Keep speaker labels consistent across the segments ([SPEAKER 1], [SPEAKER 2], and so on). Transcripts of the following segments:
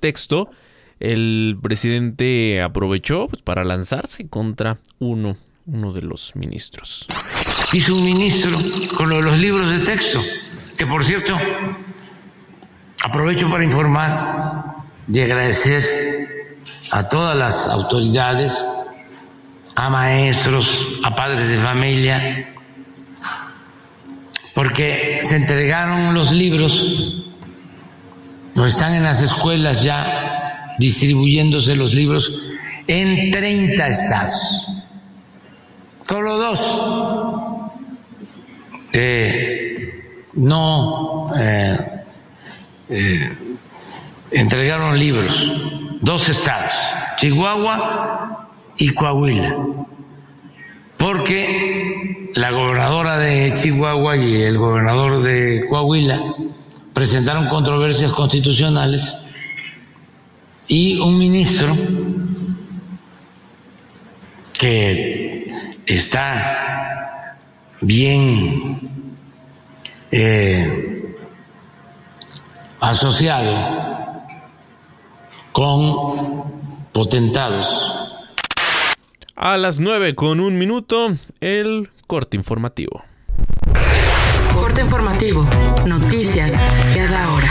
[SPEAKER 1] texto, el presidente aprovechó pues, para lanzarse contra uno, de los ministros.
[SPEAKER 2] Hizo un ministro con los libros de texto, que por cierto, aprovecho para informar y agradecer a todas las autoridades, a maestros, a padres de familia, porque se entregaron los libros, están en las escuelas ya distribuyéndose los libros en 30 estados. Solo dos. Eh, no eh, eh, entregaron libros, dos estados, Chihuahua y Coahuila, porque la gobernadora de Chihuahua y el gobernador de Coahuila presentaron controversias constitucionales y un ministro que está bien eh, asociado con potentados.
[SPEAKER 1] A las nueve con un minuto, el Corte informativo.
[SPEAKER 3] Informativo. Noticias cada hora.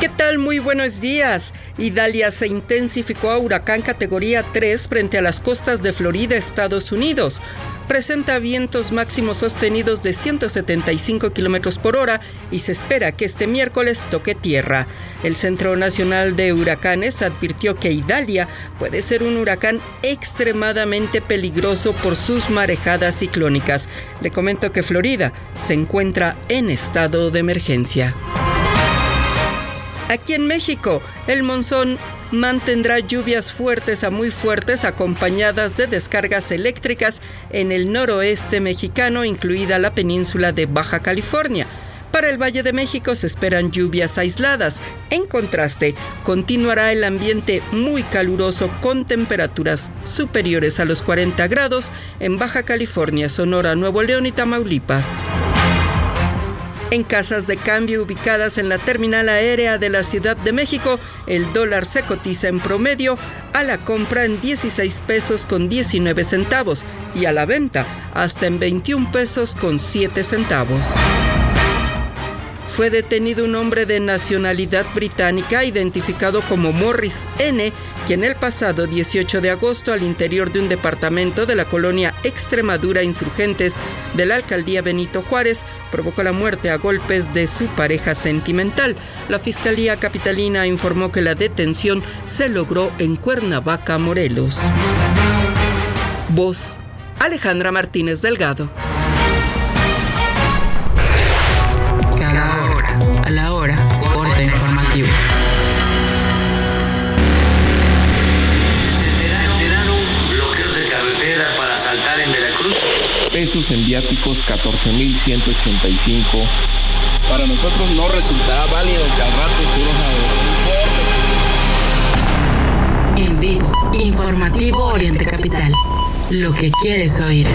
[SPEAKER 3] ¿Qué tal? Muy buenos días. Idalia se intensificó a huracán categoría 3 frente a las costas de Florida, Estados Unidos presenta vientos máximos sostenidos de 175 kilómetros por hora y se espera que este miércoles toque tierra. El Centro Nacional de Huracanes advirtió que Idalia puede ser un huracán extremadamente peligroso por sus marejadas ciclónicas. Le comento que Florida se encuentra en estado de emergencia. Aquí en México, el monzón mantendrá lluvias fuertes a muy fuertes acompañadas de descargas eléctricas en el noroeste mexicano, incluida la península de Baja California. Para el Valle de México se esperan lluvias aisladas. En contraste, continuará el ambiente muy caluroso con temperaturas superiores a los 40 grados en Baja California, Sonora, Nuevo León y Tamaulipas. En casas de cambio ubicadas en la terminal aérea de la Ciudad de México, el dólar se cotiza en promedio a la compra en 16 pesos con 19 centavos y a la venta hasta en 21 pesos con 7 centavos fue detenido un hombre de nacionalidad británica identificado como Morris N., quien el pasado 18 de agosto al interior de un departamento de la colonia Extremadura Insurgentes de la alcaldía Benito Juárez provocó la muerte a golpes de su pareja sentimental. La Fiscalía Capitalina informó que la detención se logró en Cuernavaca, Morelos. Voz Alejandra Martínez Delgado.
[SPEAKER 4] Pesos en viáticos 14.185.
[SPEAKER 5] Para nosotros no resultará válido que al rato
[SPEAKER 3] En vivo, informativo Oriente Capital. Lo que quieres oír.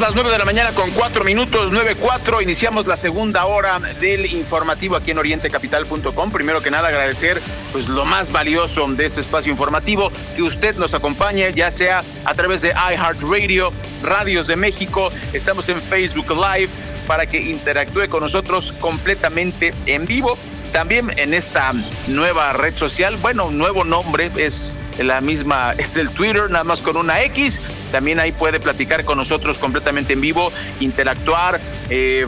[SPEAKER 6] Las 9 de la mañana con 4 minutos, 9.4. Iniciamos la segunda hora del informativo aquí en orientecapital.com. Primero que nada, agradecer pues lo más valioso de este espacio informativo, que usted nos acompañe, ya sea a través de iHeartRadio, Radios de México, estamos en Facebook Live para que interactúe con nosotros completamente en vivo. También en esta nueva red social, bueno, nuevo nombre es la misma, es el Twitter, nada más con una X. También ahí puede platicar con nosotros completamente en vivo, interactuar. Eh,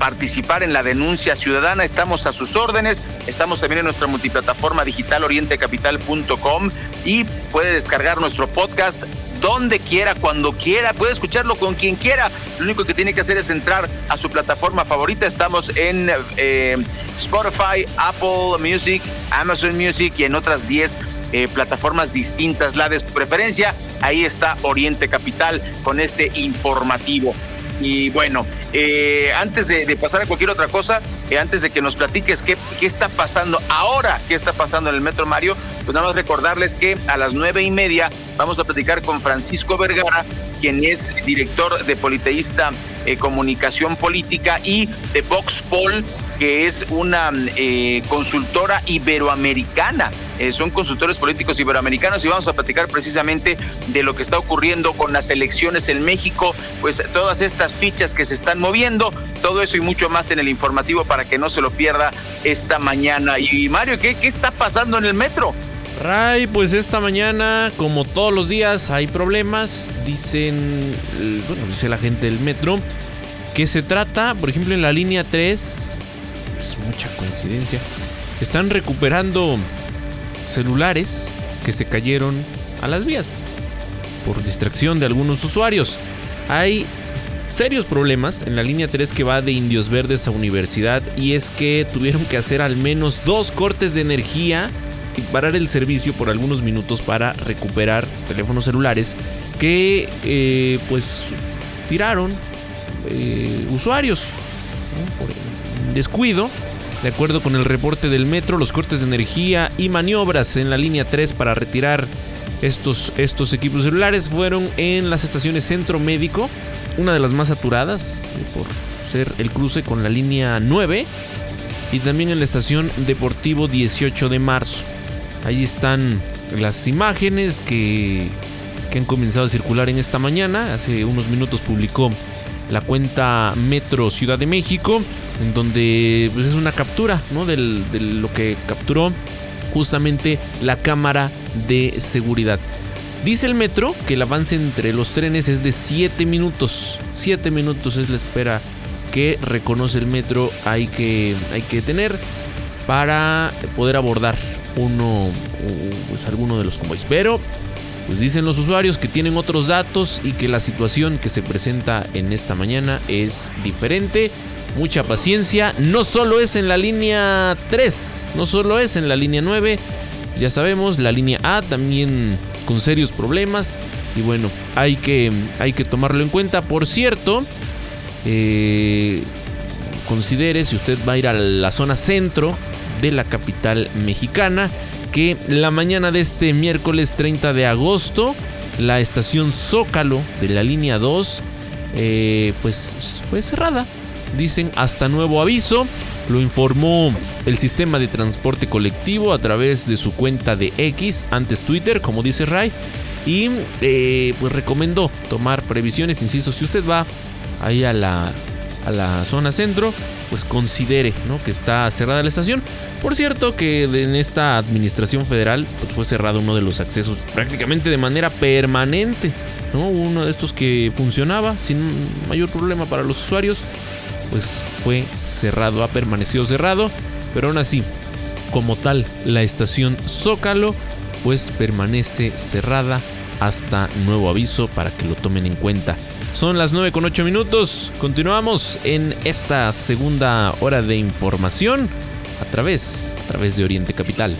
[SPEAKER 6] participar en la denuncia ciudadana. Estamos a sus órdenes. Estamos también en nuestra multiplataforma digital orientecapital.com y puede descargar nuestro podcast donde quiera, cuando quiera, puede escucharlo con quien quiera. Lo único que tiene que hacer es entrar a su plataforma favorita. Estamos en eh, Spotify, Apple Music, Amazon Music y en otras 10 eh, plataformas distintas, la de su preferencia. Ahí está Oriente Capital con este informativo. Y bueno, eh, antes de, pasar a cualquier otra cosa, eh, antes de que nos platiques qué, qué está pasando ahora, qué está pasando en el Metro Mario, pues nada más recordarles que a las nueve y media vamos a platicar con Francisco Vergara, quien es director de Politeísta Comunicación Política y de Vox Pol, que es una eh, consultora iberoamericana. Eh, son consultores políticos iberoamericanos y vamos a platicar precisamente de lo que está ocurriendo con las elecciones en México, pues todas estas fichas que se están moviendo, todo eso y mucho más en el informativo para que no se lo pierda esta mañana. Y Mario, ¿qué, qué está pasando en el metro?
[SPEAKER 1] Ray, pues esta mañana, como todos los días, hay problemas. Dicen, bueno, dice la gente del metro, que se trata, por ejemplo, en la línea 3, es mucha coincidencia. Están recuperando celulares que se cayeron a las vías por distracción de algunos usuarios. Hay serios problemas en la línea 3 que va de Indios Verdes a Universidad y es que tuvieron que hacer al menos dos cortes de energía y parar el servicio por algunos minutos para recuperar teléfonos celulares que eh, pues tiraron eh, usuarios descuido. De acuerdo con el reporte del metro, los cortes de energía y maniobras en la línea 3 para retirar estos, estos equipos celulares fueron en las estaciones Centro Médico, una de las más saturadas eh, por ser el cruce con la línea 9, y también en la estación Deportivo 18 de marzo. Ahí están las imágenes que, que han comenzado a circular en esta mañana. Hace unos minutos publicó la cuenta Metro Ciudad de México, en donde pues, es una captura ¿no? de lo que capturó justamente la cámara de seguridad. Dice el metro que el avance entre los trenes es de 7 minutos. 7 minutos es la espera que reconoce el metro hay que, hay que tener para poder abordar uno, pues, alguno de los convoys. Pero pues dicen los usuarios que tienen otros datos y que la situación que se presenta en esta mañana es diferente. Mucha paciencia, no solo es en la línea 3, no solo es en la línea 9, ya sabemos, la línea A también con serios problemas y bueno, hay que, hay que tomarlo en cuenta. Por cierto, eh, considere si usted va a ir a la zona centro de la capital mexicana, que la mañana de este miércoles 30 de agosto, la estación Zócalo de la línea 2, eh, pues fue cerrada. Dicen hasta nuevo aviso. Lo informó el sistema de transporte colectivo a través de su cuenta de X, antes Twitter, como dice Ray. Y eh, pues recomendó tomar previsiones, insisto, si usted va ahí a la, a la zona centro, pues considere ¿no? que está cerrada la estación. Por cierto que en esta administración federal pues fue cerrado uno de los accesos prácticamente de manera permanente. ¿no? Uno de estos que funcionaba sin mayor problema para los usuarios, pues fue cerrado, ha permanecido cerrado, pero aún así, como tal, la estación Zócalo pues permanece cerrada hasta nuevo aviso para que lo tomen en cuenta. Son las 9 con 8 minutos. Continuamos en esta segunda hora de información a través, a través de Oriente Capital.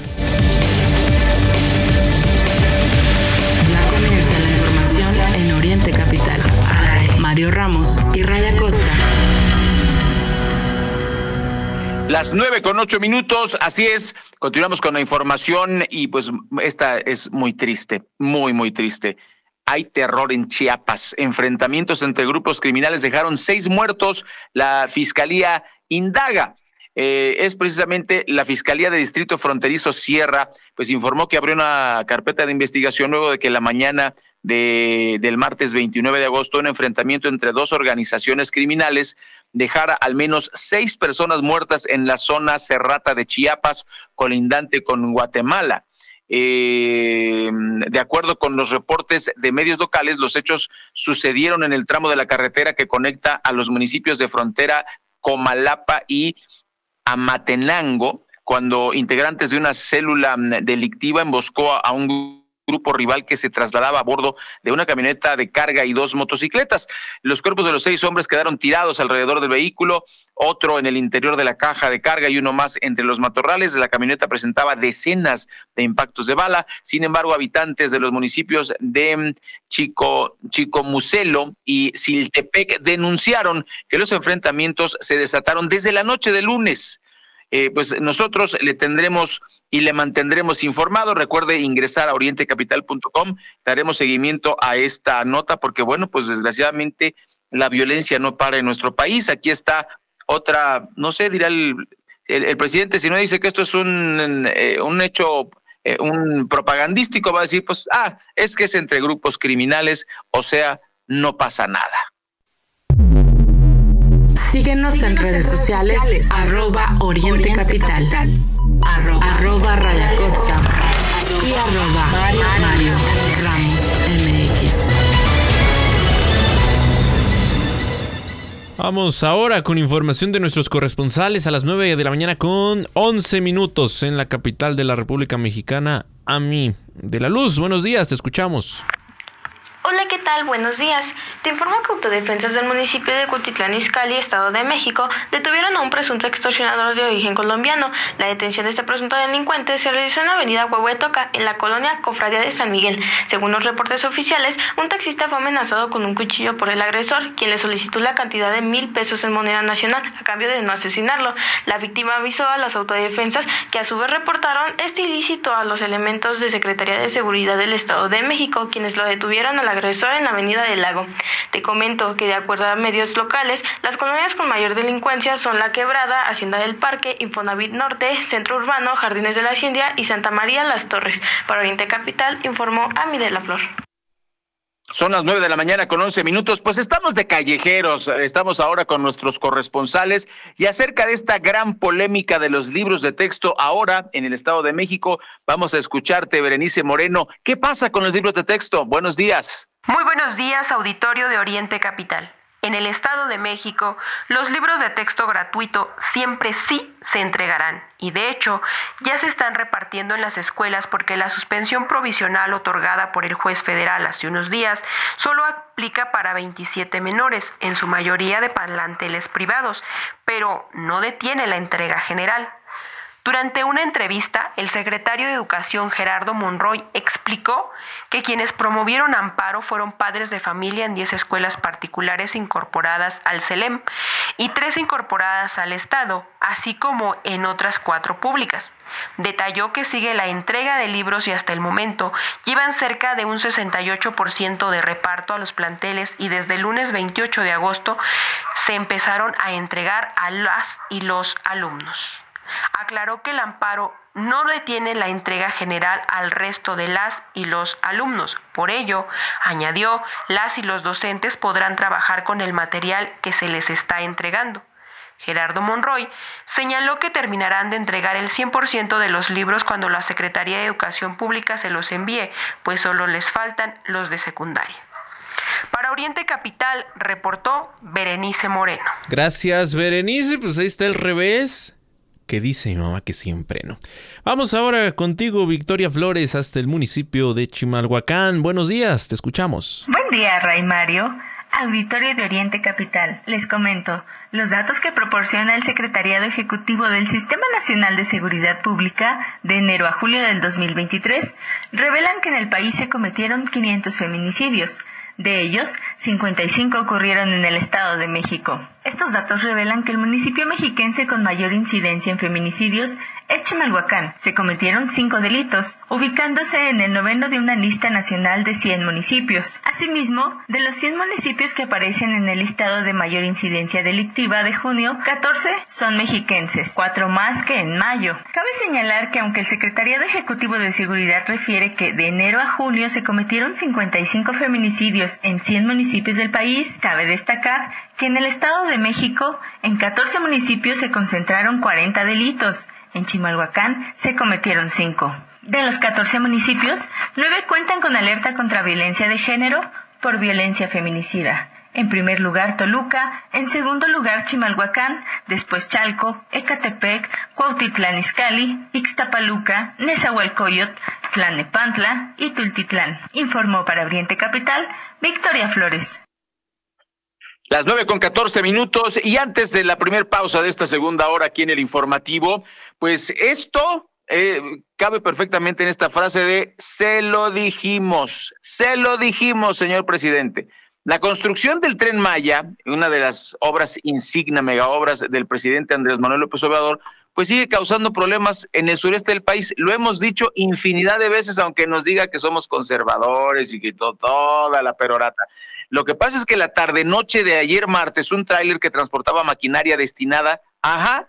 [SPEAKER 7] Ya comienza la información en Oriente Capital. Mario Ramos y Raya Costa.
[SPEAKER 6] Las nueve con ocho minutos, así es. Continuamos con la información y pues esta es muy triste, muy, muy triste. Hay terror en Chiapas. Enfrentamientos entre grupos criminales dejaron seis muertos. La fiscalía indaga. Eh, es precisamente la Fiscalía de Distrito Fronterizo Sierra, pues informó que abrió una carpeta de investigación luego de que la mañana de, del martes 29 de agosto un enfrentamiento entre dos organizaciones criminales dejara al menos seis personas muertas en la zona cerrata de Chiapas, colindante con Guatemala. Eh, de acuerdo con los reportes de medios locales, los hechos sucedieron en el tramo de la carretera que conecta a los municipios de frontera Comalapa y Amatenango, cuando integrantes de una célula delictiva emboscó a un grupo rival que se trasladaba a bordo de una camioneta de carga y dos motocicletas. Los cuerpos de los seis hombres quedaron tirados alrededor del vehículo, otro en el interior de la caja de carga y uno más entre los matorrales. La camioneta presentaba decenas de impactos de bala. Sin embargo, habitantes de los municipios de Chico, Chico Muselo y Siltepec denunciaron que los enfrentamientos se desataron desde la noche de lunes. Eh, pues nosotros le tendremos y le mantendremos informado. Recuerde ingresar a orientecapital.com. Daremos seguimiento a esta nota porque, bueno, pues desgraciadamente la violencia no para en nuestro país. Aquí está otra, no sé, dirá el, el, presidente, si no dice que esto es un, eh, un hecho eh, un propagandístico va a decir, pues, ah, es que es entre grupos criminales, o sea, no pasa nada.
[SPEAKER 7] Síguenos, en redes sociales, arroba Oriente, Capital, arroba, Raya Costa y arroba Mario Ramos MX.
[SPEAKER 1] Vamos ahora con información de nuestros corresponsales a las 9 de la mañana con 11 minutos en la capital de la República Mexicana, Ami de la Luz. Buenos días, te escuchamos.
[SPEAKER 8] Hola, ¿qué tal? Buenos días. Te informo que autodefensas del municipio de Cutitlán Izcalli, Estado de México, detuvieron a un presunto extorsionador de origen colombiano. La detención de este presunto delincuente se realizó en la avenida Huehuetoca, en la colonia Cofradía de San Miguel. Según los reportes oficiales, un taxista fue amenazado con un cuchillo por el agresor, quien le solicitó la cantidad de mil pesos en moneda nacional a cambio de no asesinarlo. La víctima avisó a las autodefensas que a su vez reportaron este ilícito a los elementos de Secretaría de Seguridad del Estado de México, quienes lo detuvieron a la agresor en la Avenida del Lago. Te comento que de acuerdo a medios locales, las colonias con mayor delincuencia son La Quebrada, Hacienda del Parque, Infonavit Norte, Centro Urbano, Jardines de la Hacienda y Santa María Las Torres. Para Oriente Capital informó Ami de la Flor.
[SPEAKER 6] Son las nueve de la mañana con once minutos. Pues estamos de callejeros. Estamos ahora con nuestros corresponsales y acerca de esta gran polémica de los libros de texto ahora en el Estado de México, vamos a escucharte, Berenice Moreno. ¿Qué pasa con los libros de texto? Buenos días.
[SPEAKER 9] Muy buenos días, auditorio de Oriente Capital. En el Estado de México, los libros de texto gratuito siempre sí se entregarán y de hecho ya se están repartiendo en las escuelas porque la suspensión provisional otorgada por el juez federal hace unos días solo aplica para 27 menores, en su mayoría de planteles privados, pero no detiene la entrega general. Durante una entrevista, el secretario de Educación Gerardo Monroy explicó que quienes promovieron amparo fueron padres de familia en 10 escuelas particulares incorporadas al CELEM y tres incorporadas al Estado, así como en otras cuatro públicas. Detalló que sigue la entrega de libros y hasta el momento llevan cerca de un 68% de reparto a los planteles y desde el lunes 28 de agosto se empezaron a entregar a las y los alumnos aclaró que el amparo no detiene la entrega general al resto de las y los alumnos. Por ello, añadió, las y los docentes podrán trabajar con el material que se les está entregando. Gerardo Monroy señaló que terminarán de entregar el 100% de los libros cuando la Secretaría de Educación Pública se los envíe, pues solo les faltan los de secundaria. Para Oriente Capital reportó Berenice Moreno.
[SPEAKER 1] Gracias, Berenice. Pues ahí está el revés que dice mi mamá que siempre no. Vamos ahora contigo, Victoria Flores, hasta el municipio de Chimalhuacán. Buenos días, te escuchamos.
[SPEAKER 10] Buen día, Ray Mario. Auditorio de Oriente Capital. Les comento, los datos que proporciona el Secretariado Ejecutivo del Sistema Nacional de Seguridad Pública de enero a julio del 2023 revelan que en el país se cometieron 500 feminicidios. De ellos, 55 ocurrieron en el Estado de México. Estos datos revelan que el municipio mexiquense con mayor incidencia en feminicidios es Chimalhuacán. Se cometieron cinco delitos, ubicándose en el noveno de una lista nacional de 100 municipios. Asimismo, de los 100 municipios que aparecen en el listado de mayor incidencia delictiva de junio, 14 son mexiquenses, cuatro más que en mayo. Cabe señalar que aunque el Secretariado Ejecutivo de Seguridad refiere que de enero a junio se cometieron 55 feminicidios en 100 municipios del país, cabe destacar que en el Estado de México, en 14 municipios se concentraron 40 delitos, en Chimalhuacán se cometieron 5. De los 14 municipios, 9 cuentan con alerta contra violencia de género por violencia feminicida. En primer lugar Toluca, en segundo lugar Chimalhuacán, después Chalco, Ecatepec, Cuautitlán Izcalli, Ixtapaluca, Nezahualcóyotl, Tlanepantla y Tultitlán. Informó para Oriente Capital Victoria Flores.
[SPEAKER 6] Las nueve con catorce minutos y antes de la primera pausa de esta segunda hora aquí en el informativo, pues esto eh, cabe perfectamente en esta frase de se lo dijimos, se lo dijimos, señor presidente. La construcción del tren Maya, una de las obras insignia, mega obras del presidente Andrés Manuel López Obrador, pues sigue causando problemas en el sureste del país. Lo hemos dicho infinidad de veces, aunque nos diga que somos conservadores y que toda la perorata. Lo que pasa es que la tarde-noche de ayer martes, un tráiler que transportaba maquinaria destinada, ajá,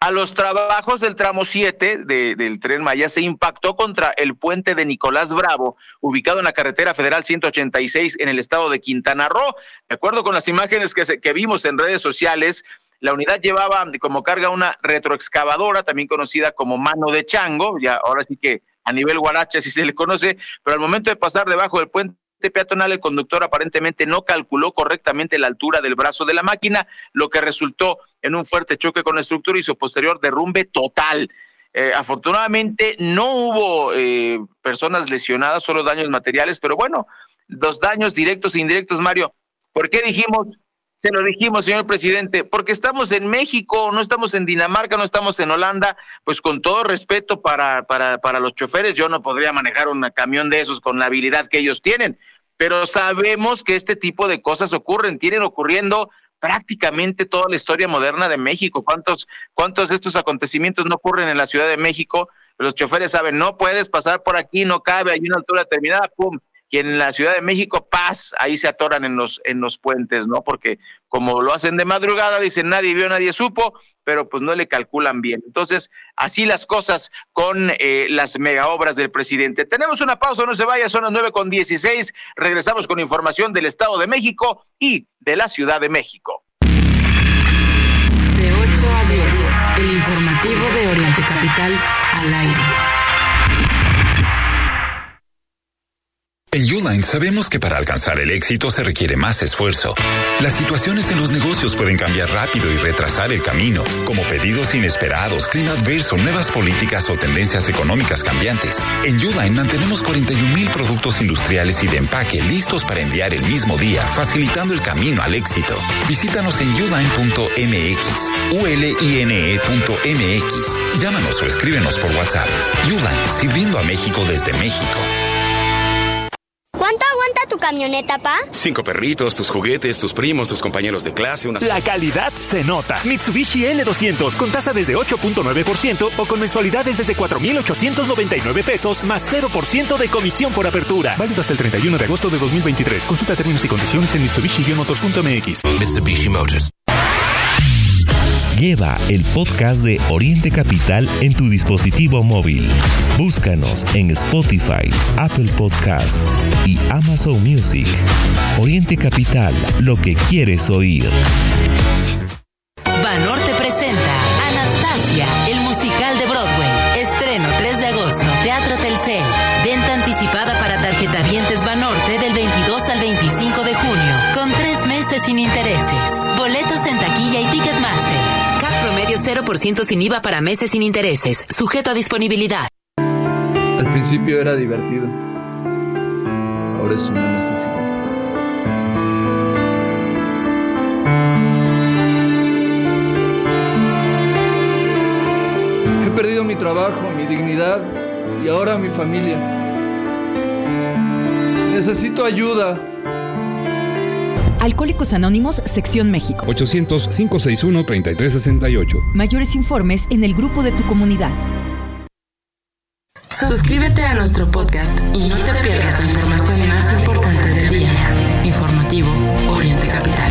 [SPEAKER 6] a los trabajos del tramo 7 del tren Maya se impactó contra el puente de Nicolás Bravo, ubicado en la carretera federal 186 en el estado de Quintana Roo. De acuerdo con las imágenes que, que vimos en redes sociales, la unidad llevaba como carga una retroexcavadora, también conocida como mano de chango, ya ahora sí que a nivel guaracha si se le conoce, pero al momento de pasar debajo del puente peatonal, el conductor aparentemente no calculó correctamente la altura del brazo de la máquina, lo que resultó en un fuerte choque con la estructura y su posterior derrumbe total. Eh, afortunadamente no hubo eh, personas lesionadas, solo daños materiales, pero bueno, los daños directos e indirectos, Mario. ¿Por qué dijimos? Se lo dijimos, señor presidente, porque estamos en México, no estamos en Dinamarca, no estamos en Holanda, pues con todo respeto para, para, para los choferes, yo no podría manejar un camión de esos con la habilidad que ellos tienen, pero sabemos que este tipo de cosas ocurren, tienen ocurriendo prácticamente toda la historia moderna de México. ¿Cuántos, cuántos de estos acontecimientos no ocurren en la Ciudad de México? Los choferes saben, no puedes pasar por aquí, no cabe, hay una altura determinada, pum, y en la Ciudad de México, paz, ahí se atoran en los, en los puentes, ¿no? Porque como lo hacen de madrugada, dicen nadie vio, nadie supo, pero pues no le calculan bien. Entonces, así las cosas con eh, las mega obras del presidente. Tenemos una pausa, no se vaya, son las nueve con dieciséis. Regresamos con información del Estado de México y de la Ciudad de México.
[SPEAKER 7] De 8 a 10, el informativo de Oriente Capital al aire.
[SPEAKER 11] En Uline sabemos que para alcanzar el éxito se requiere más esfuerzo. Las situaciones en los negocios pueden cambiar rápido y retrasar el camino, como pedidos inesperados, clima adverso, nuevas políticas o tendencias económicas cambiantes. En Uline mantenemos 41 mil productos industriales y de empaque listos para enviar el mismo día, facilitando el camino al éxito. Visítanos en uline.mx, uline.mx. Llámanos o escríbenos por WhatsApp. Uline, sirviendo a México desde México.
[SPEAKER 12] ¿Cuánto aguanta tu camioneta, pa?
[SPEAKER 13] Cinco perritos, tus juguetes, tus primos, tus compañeros de clase, una...
[SPEAKER 14] La calidad se nota. Mitsubishi L200 con tasa desde 8.9% o con mensualidades desde 4.899 pesos más 0% de comisión por apertura. Válido hasta el 31 de agosto de 2023. Consulta términos y condiciones en Mitsubishi-motors.mx.
[SPEAKER 15] Mitsubishi Motors.
[SPEAKER 16] Lleva el podcast de Oriente Capital en tu dispositivo móvil. Búscanos en Spotify, Apple Podcast y Amazon Music. Oriente Capital, lo que quieres oír.
[SPEAKER 17] Banorte presenta Anastasia, el musical de Broadway. Estreno 3 de agosto, Teatro Telcel. Venta anticipada para tarjetavientes sin IVA para meses sin intereses, sujeto a disponibilidad.
[SPEAKER 18] Al principio era divertido, ahora es una necesidad. He perdido mi trabajo, mi dignidad y ahora mi familia. Necesito ayuda
[SPEAKER 19] Alcohólicos Anónimos, Sección México.
[SPEAKER 20] 800-561-3368.
[SPEAKER 19] Mayores informes en el grupo de tu comunidad.
[SPEAKER 7] Suscríbete a nuestro podcast y no te pierdas la información más importante del día. Informativo Oriente Capital.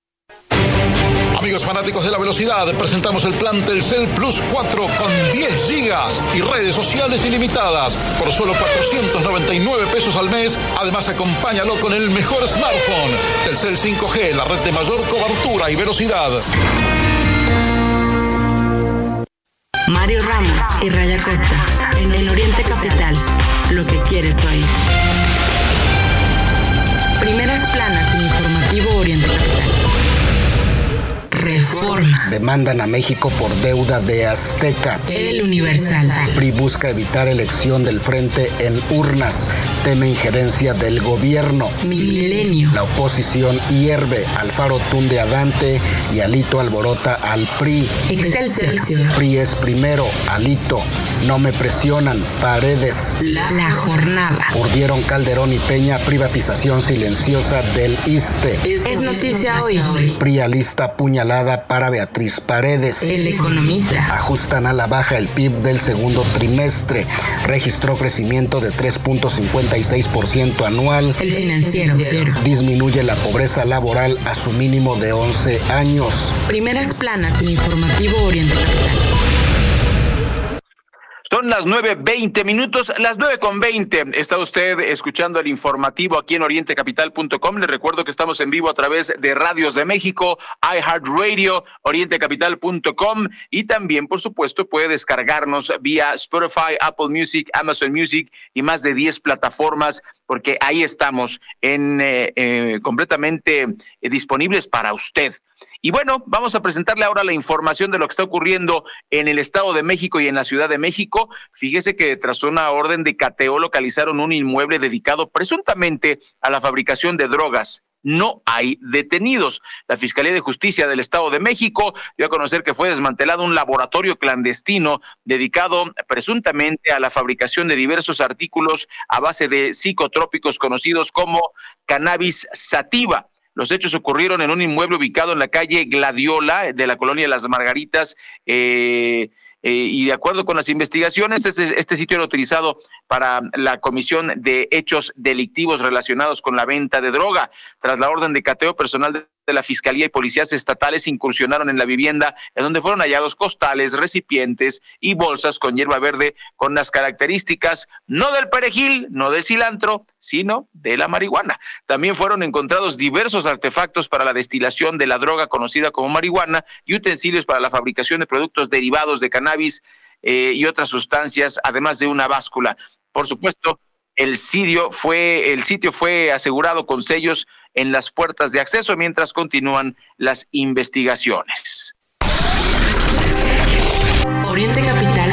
[SPEAKER 12] Amigos fanáticos de la velocidad, presentamos el plan Telcel Plus 4 con 10 gigas y redes sociales ilimitadas por solo 499 pesos al mes. Además, acompáñalo con el mejor smartphone. Telcel 5G, la red de mayor cobertura y velocidad.
[SPEAKER 7] Mario Ramos y Raya Costa, en el Oriente Capital, lo que quieres oír. Primeras planas informativo Oriente. Reforma.
[SPEAKER 15] Demandan a México por deuda de Azteca.
[SPEAKER 7] El Universal.
[SPEAKER 15] PRI busca evitar elección del frente en urnas. Teme injerencia del gobierno.
[SPEAKER 7] Milenio.
[SPEAKER 15] La oposición hierve. Alfaro tunde a Dante y Alito alborota al PRI.
[SPEAKER 7] Excelsior.
[SPEAKER 15] PRI es primero. Alito. No me presionan. Paredes.
[SPEAKER 7] La, la jornada.
[SPEAKER 15] Urdieron Calderón y Peña privatización silenciosa del ISTE.
[SPEAKER 7] Es, es noticia hoy.
[SPEAKER 15] PRI alista puñalada para Beatriz Paredes.
[SPEAKER 7] El economista.
[SPEAKER 15] Ajustan a la baja el PIB del segundo trimestre. Registró crecimiento de 3.56% anual.
[SPEAKER 7] El financiero.
[SPEAKER 15] Disminuye la pobreza laboral a su mínimo de 11 años.
[SPEAKER 7] Primeras planas en informativo Oriente Capital.
[SPEAKER 6] Son las 9.20 minutos, las 9.20. Está usted escuchando el informativo aquí en orientecapital.com. Le recuerdo que estamos en vivo a través de Radios de México, iHeartRadio, orientecapital.com y también, por supuesto, puede descargarnos vía Spotify, Apple Music, Amazon Music y más de 10 plataformas porque ahí estamos en eh, eh, completamente eh, disponibles para usted. Y bueno, vamos a presentarle ahora la información de lo que está ocurriendo en el Estado de México y en la Ciudad de México. Fíjese que tras una orden de cateo localizaron un inmueble dedicado presuntamente a la fabricación de drogas no hay detenidos. La Fiscalía de Justicia del Estado de México dio a conocer que fue desmantelado un laboratorio clandestino dedicado presuntamente a la fabricación de diversos artículos a base de psicotrópicos conocidos como cannabis sativa. Los hechos ocurrieron en un inmueble ubicado en la calle Gladiola de la colonia Las Margaritas. Eh, eh, y de acuerdo con las investigaciones, este, este, sitio era utilizado para la comisión de hechos delictivos relacionados con la venta de droga. Tras la orden de cateo personal de de la Fiscalía y policías estatales incursionaron en la vivienda, en donde fueron hallados costales, recipientes y bolsas con hierba verde con las características no del perejil, no del cilantro, sino de la marihuana. También fueron encontrados diversos artefactos para la destilación de la droga conocida como marihuana y utensilios para la fabricación de productos derivados de cannabis eh, y otras sustancias, además de una báscula. Por supuesto, el sitio fue el sitio fue asegurado con sellos en las puertas de acceso mientras continúan las investigaciones.
[SPEAKER 7] Orientecapital.com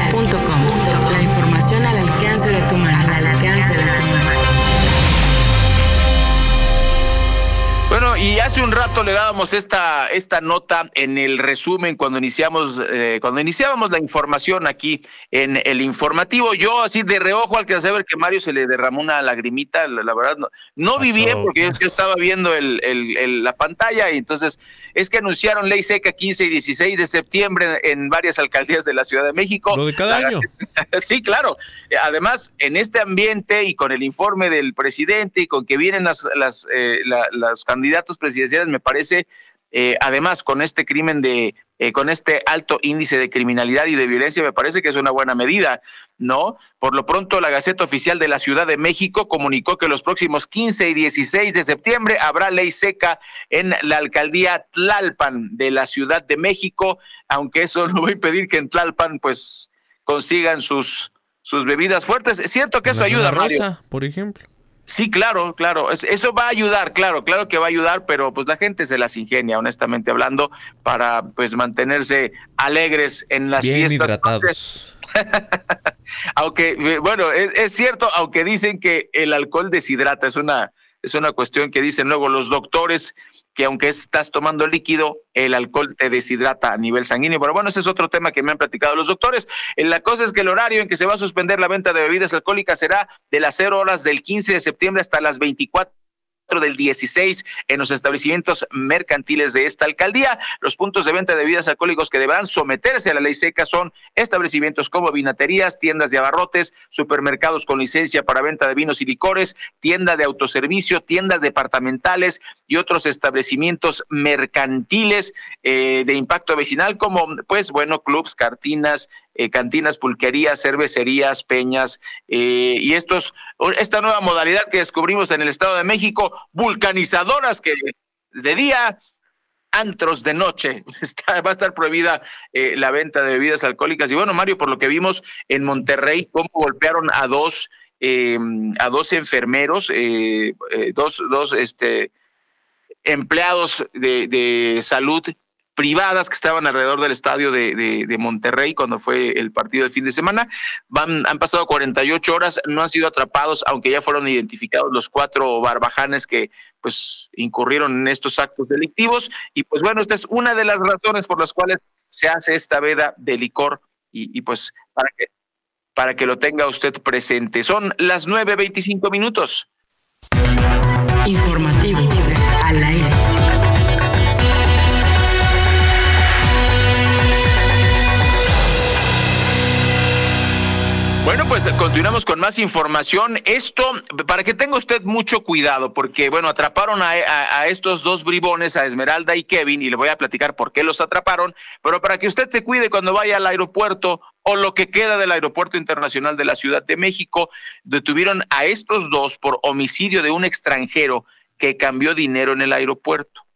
[SPEAKER 6] hace un rato le dábamos esta, esta nota en el resumen cuando iniciamos, eh, cuando iniciábamos la información aquí en el informativo. Yo así de reojo alcancé a ver que Mario se le derramó una lagrimita, la, la verdad no, no vi bien porque yo, yo estaba viendo el, el, el- la pantalla y entonces es que anunciaron ley seca 15 y 16 de septiembre en varias alcaldías de la Ciudad de México.
[SPEAKER 1] Lo de cada
[SPEAKER 6] La-
[SPEAKER 1] año.
[SPEAKER 6] sí, claro. Eh, Además, en este ambiente y con el informe del presidente y con que vienen las, las, eh, la- los candidatos presidenciales, me parece, eh, además con este crimen de, eh, con este alto índice de criminalidad y de violencia, me parece que es una buena medida, ¿no? Por lo pronto, la Gaceta Oficial de la Ciudad de México comunicó que los próximos 15 y 16 de septiembre habrá ley seca en la alcaldía Tlalpan de la Ciudad de México, aunque eso no va a impedir que en Tlalpan, pues, consigan sus, sus bebidas fuertes. Es cierto que eso ayuda, Mario.
[SPEAKER 1] rosa, por ejemplo.
[SPEAKER 6] Sí, claro, claro. Es- eso va a ayudar, claro, claro que va a ayudar, pero pues la gente se las ingenia, honestamente hablando, para pues mantenerse alegres en las
[SPEAKER 1] Bien
[SPEAKER 6] fiestas.
[SPEAKER 1] hidratados.
[SPEAKER 6] Aunque, eh, bueno, es, es cierto, aunque dicen que el alcohol deshidrata, es una, es una cuestión que dicen luego los doctores, que aunque estás tomando líquido, el alcohol te deshidrata a nivel sanguíneo. Pero bueno, ese es otro tema que me han platicado los doctores. Eh, La cosa es que el horario en que se va a suspender la venta de bebidas alcohólicas será de las 0 horas del 15 de septiembre hasta las 24 del 16 en los establecimientos mercantiles de esta alcaldía. Los puntos de venta de bebidas alcohólicos que deberán someterse a la ley seca son establecimientos como vinaterías, tiendas de abarrotes, supermercados con licencia para venta de vinos y licores, tienda de autoservicio, tiendas departamentales y otros establecimientos mercantiles eh, de impacto vecinal como, pues, bueno, clubs, cartinas, eh, cantinas, pulquerías, cervecerías, peñas eh, y estos esta nueva modalidad que descubrimos en el Estado de México, vulcanizadoras que de día antros de noche. va a estar prohibida eh, la venta de bebidas alcohólicas. Y bueno, Mario, por lo que vimos en Monterrey, cómo golpearon a dos, em, a dos enfermeros, dos, dos este, empleados de, de salud privadas que estaban alrededor del estadio de, Monterrey cuando fue el partido del fin de semana. Van, han pasado 48 horas, no han sido atrapados, aunque ya fueron identificados los cuatro barbajanes que pues incurrieron en estos actos delictivos. Y pues bueno, esta es una de las razones por las cuales se hace esta veda de licor y, pues para que, para que lo tenga usted presente. Son las 9.25 minutos.
[SPEAKER 7] Informativo al aire.
[SPEAKER 6] Bueno, pues continuamos con más información. Esto, para que tenga usted mucho cuidado, porque, bueno, atraparon a, estos dos bribones, a Esmeralda y Kevin, y le voy a platicar por qué los atraparon, pero para que usted se cuide cuando vaya al aeropuerto o lo que queda del Aeropuerto Internacional de la Ciudad de México, detuvieron a estos dos por homicidio de un extranjero que cambió dinero en el aeropuerto.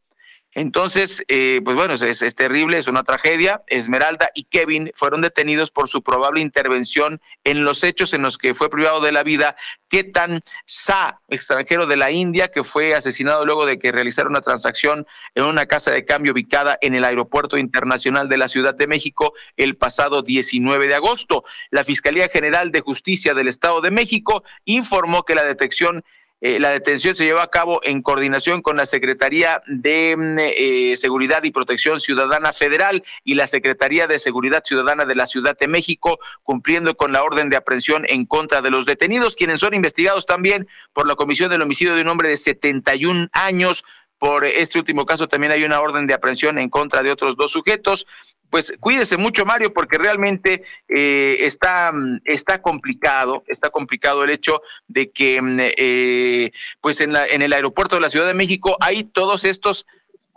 [SPEAKER 6] Entonces, eh, pues bueno, es, terrible, es una tragedia. Esmeralda y Kevin fueron detenidos por su probable intervención en los hechos en los que fue privado de la vida Ketan Sa, extranjero de la India, que fue asesinado luego de que realizara una transacción en una casa de cambio ubicada en el Aeropuerto Internacional de la Ciudad de México el pasado 19 de agosto. La Fiscalía General de Justicia del Estado de México informó que la detección eh, la detención se llevó a cabo en coordinación con la Secretaría de mm, eh, Seguridad y Protección Ciudadana Federal y la Secretaría de Seguridad Ciudadana de la Ciudad de México, cumpliendo con la orden de aprehensión en contra de los detenidos, quienes son investigados también por la Comisión del Homicidio de un hombre de 71 años. Por este último caso también hay una orden de aprehensión en contra de otros dos sujetos pues cuídese mucho, Mario, porque realmente eh, está, está complicado, está complicado el hecho de que, mm, eh, pues en, la, en el aeropuerto de la Ciudad de México hay todos estos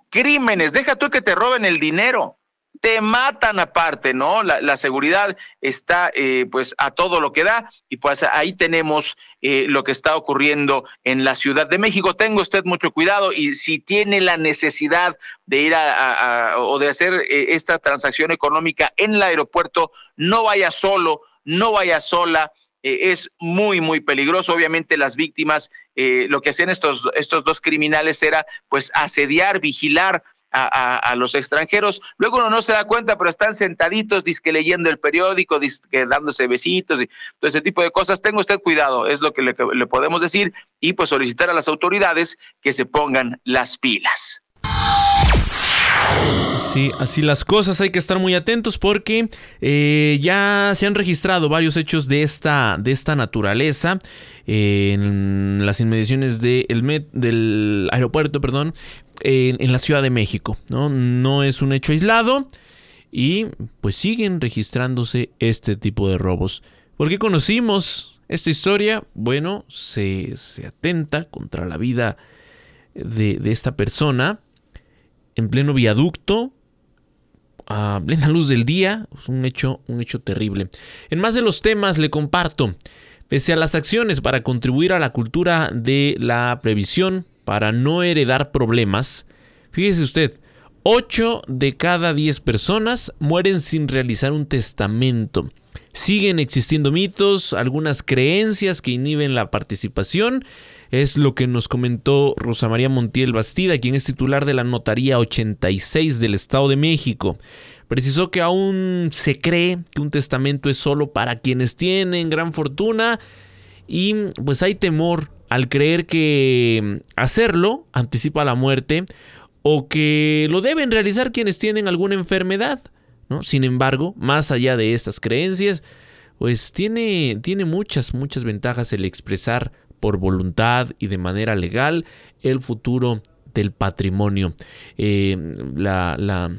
[SPEAKER 6] crímenes. Deja tú que te roben el dinero te matan aparte, ¿no? La, seguridad está eh, pues a todo lo que da y pues ahí tenemos eh, lo que está ocurriendo en la Ciudad de México. Tenga usted mucho cuidado y si tiene la necesidad de ir a, o de hacer eh, esta transacción económica en el aeropuerto, no vaya solo, no vaya sola. es muy, muy peligroso. Obviamente las víctimas, lo que hacían estos, estos dos criminales era pues asediar, vigilar a, los extranjeros. Luego uno no se da cuenta, pero están sentaditos, disque leyendo el periódico, disque dándose besitos y todo ese tipo de cosas. Tenga usted cuidado, es lo que le, podemos decir, y pues solicitar a las autoridades que se pongan las pilas.
[SPEAKER 1] Sí, así las cosas, hay que estar muy atentos porque eh, ya se han registrado varios hechos de esta, de esta naturaleza en las inmediaciones del aeropuerto, perdón, en, la Ciudad de México. ¿no? no es un hecho aislado y pues siguen registrándose este tipo de robos. ¿Por qué conocimos esta historia? Bueno, se, atenta contra la vida de, de esta persona en pleno viaducto, a plena luz del día, un hecho, un hecho terrible. En más de los temas le comparto, pese a las acciones para contribuir a la cultura de la previsión, para no heredar problemas, fíjese usted, 8 de cada 10 personas mueren sin realizar un testamento. Siguen existiendo mitos, algunas creencias que inhiben la participación es lo que nos comentó Rosa María Montiel Bastida, quien es titular de la Notaría 86 del Estado de México. Precisó que aún se cree que un testamento es solo para quienes tienen gran fortuna y pues hay temor al creer que hacerlo anticipa la muerte o que lo deben realizar quienes tienen alguna enfermedad. Sin embargo, más allá de estas creencias, pues tiene, tiene muchas, muchas ventajas el expresar por voluntad y de manera legal el futuro del patrimonio. Eh, la,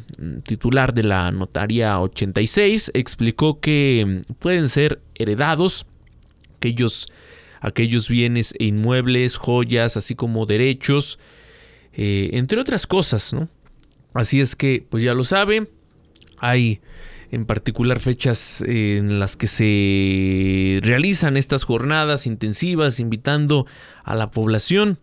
[SPEAKER 1] titular de la notaría 86 explicó que pueden ser heredados aquellos, aquellos bienes e inmuebles, joyas, así como derechos, eh, entre otras cosas, ¿no? Así es que, pues ya lo sabe, hay en particular fechas en las que se realizan estas jornadas intensivas invitando a la población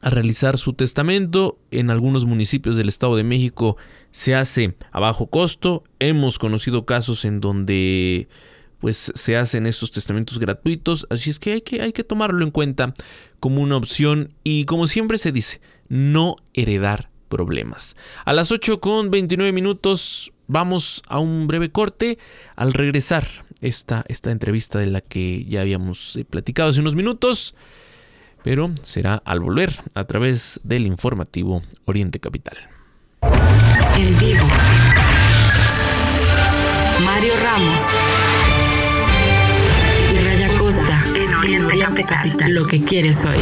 [SPEAKER 1] a realizar su testamento. En algunos municipios del Estado de México se hace a bajo costo. Hemos conocido casos en donde pues se hacen estos testamentos gratuitos, así es que hay que, hay que tomarlo en cuenta como una opción y como siempre se dice, no heredar problemas. A las 8 con 29 minutos vamos a un breve corte. Al regresar esta, esta entrevista de la que ya habíamos eh, platicado hace unos minutos, pero será al volver a través del informativo Oriente Capital.
[SPEAKER 7] En vivo. Mario Ramos en Oriente Capital. Lo que quieres oír.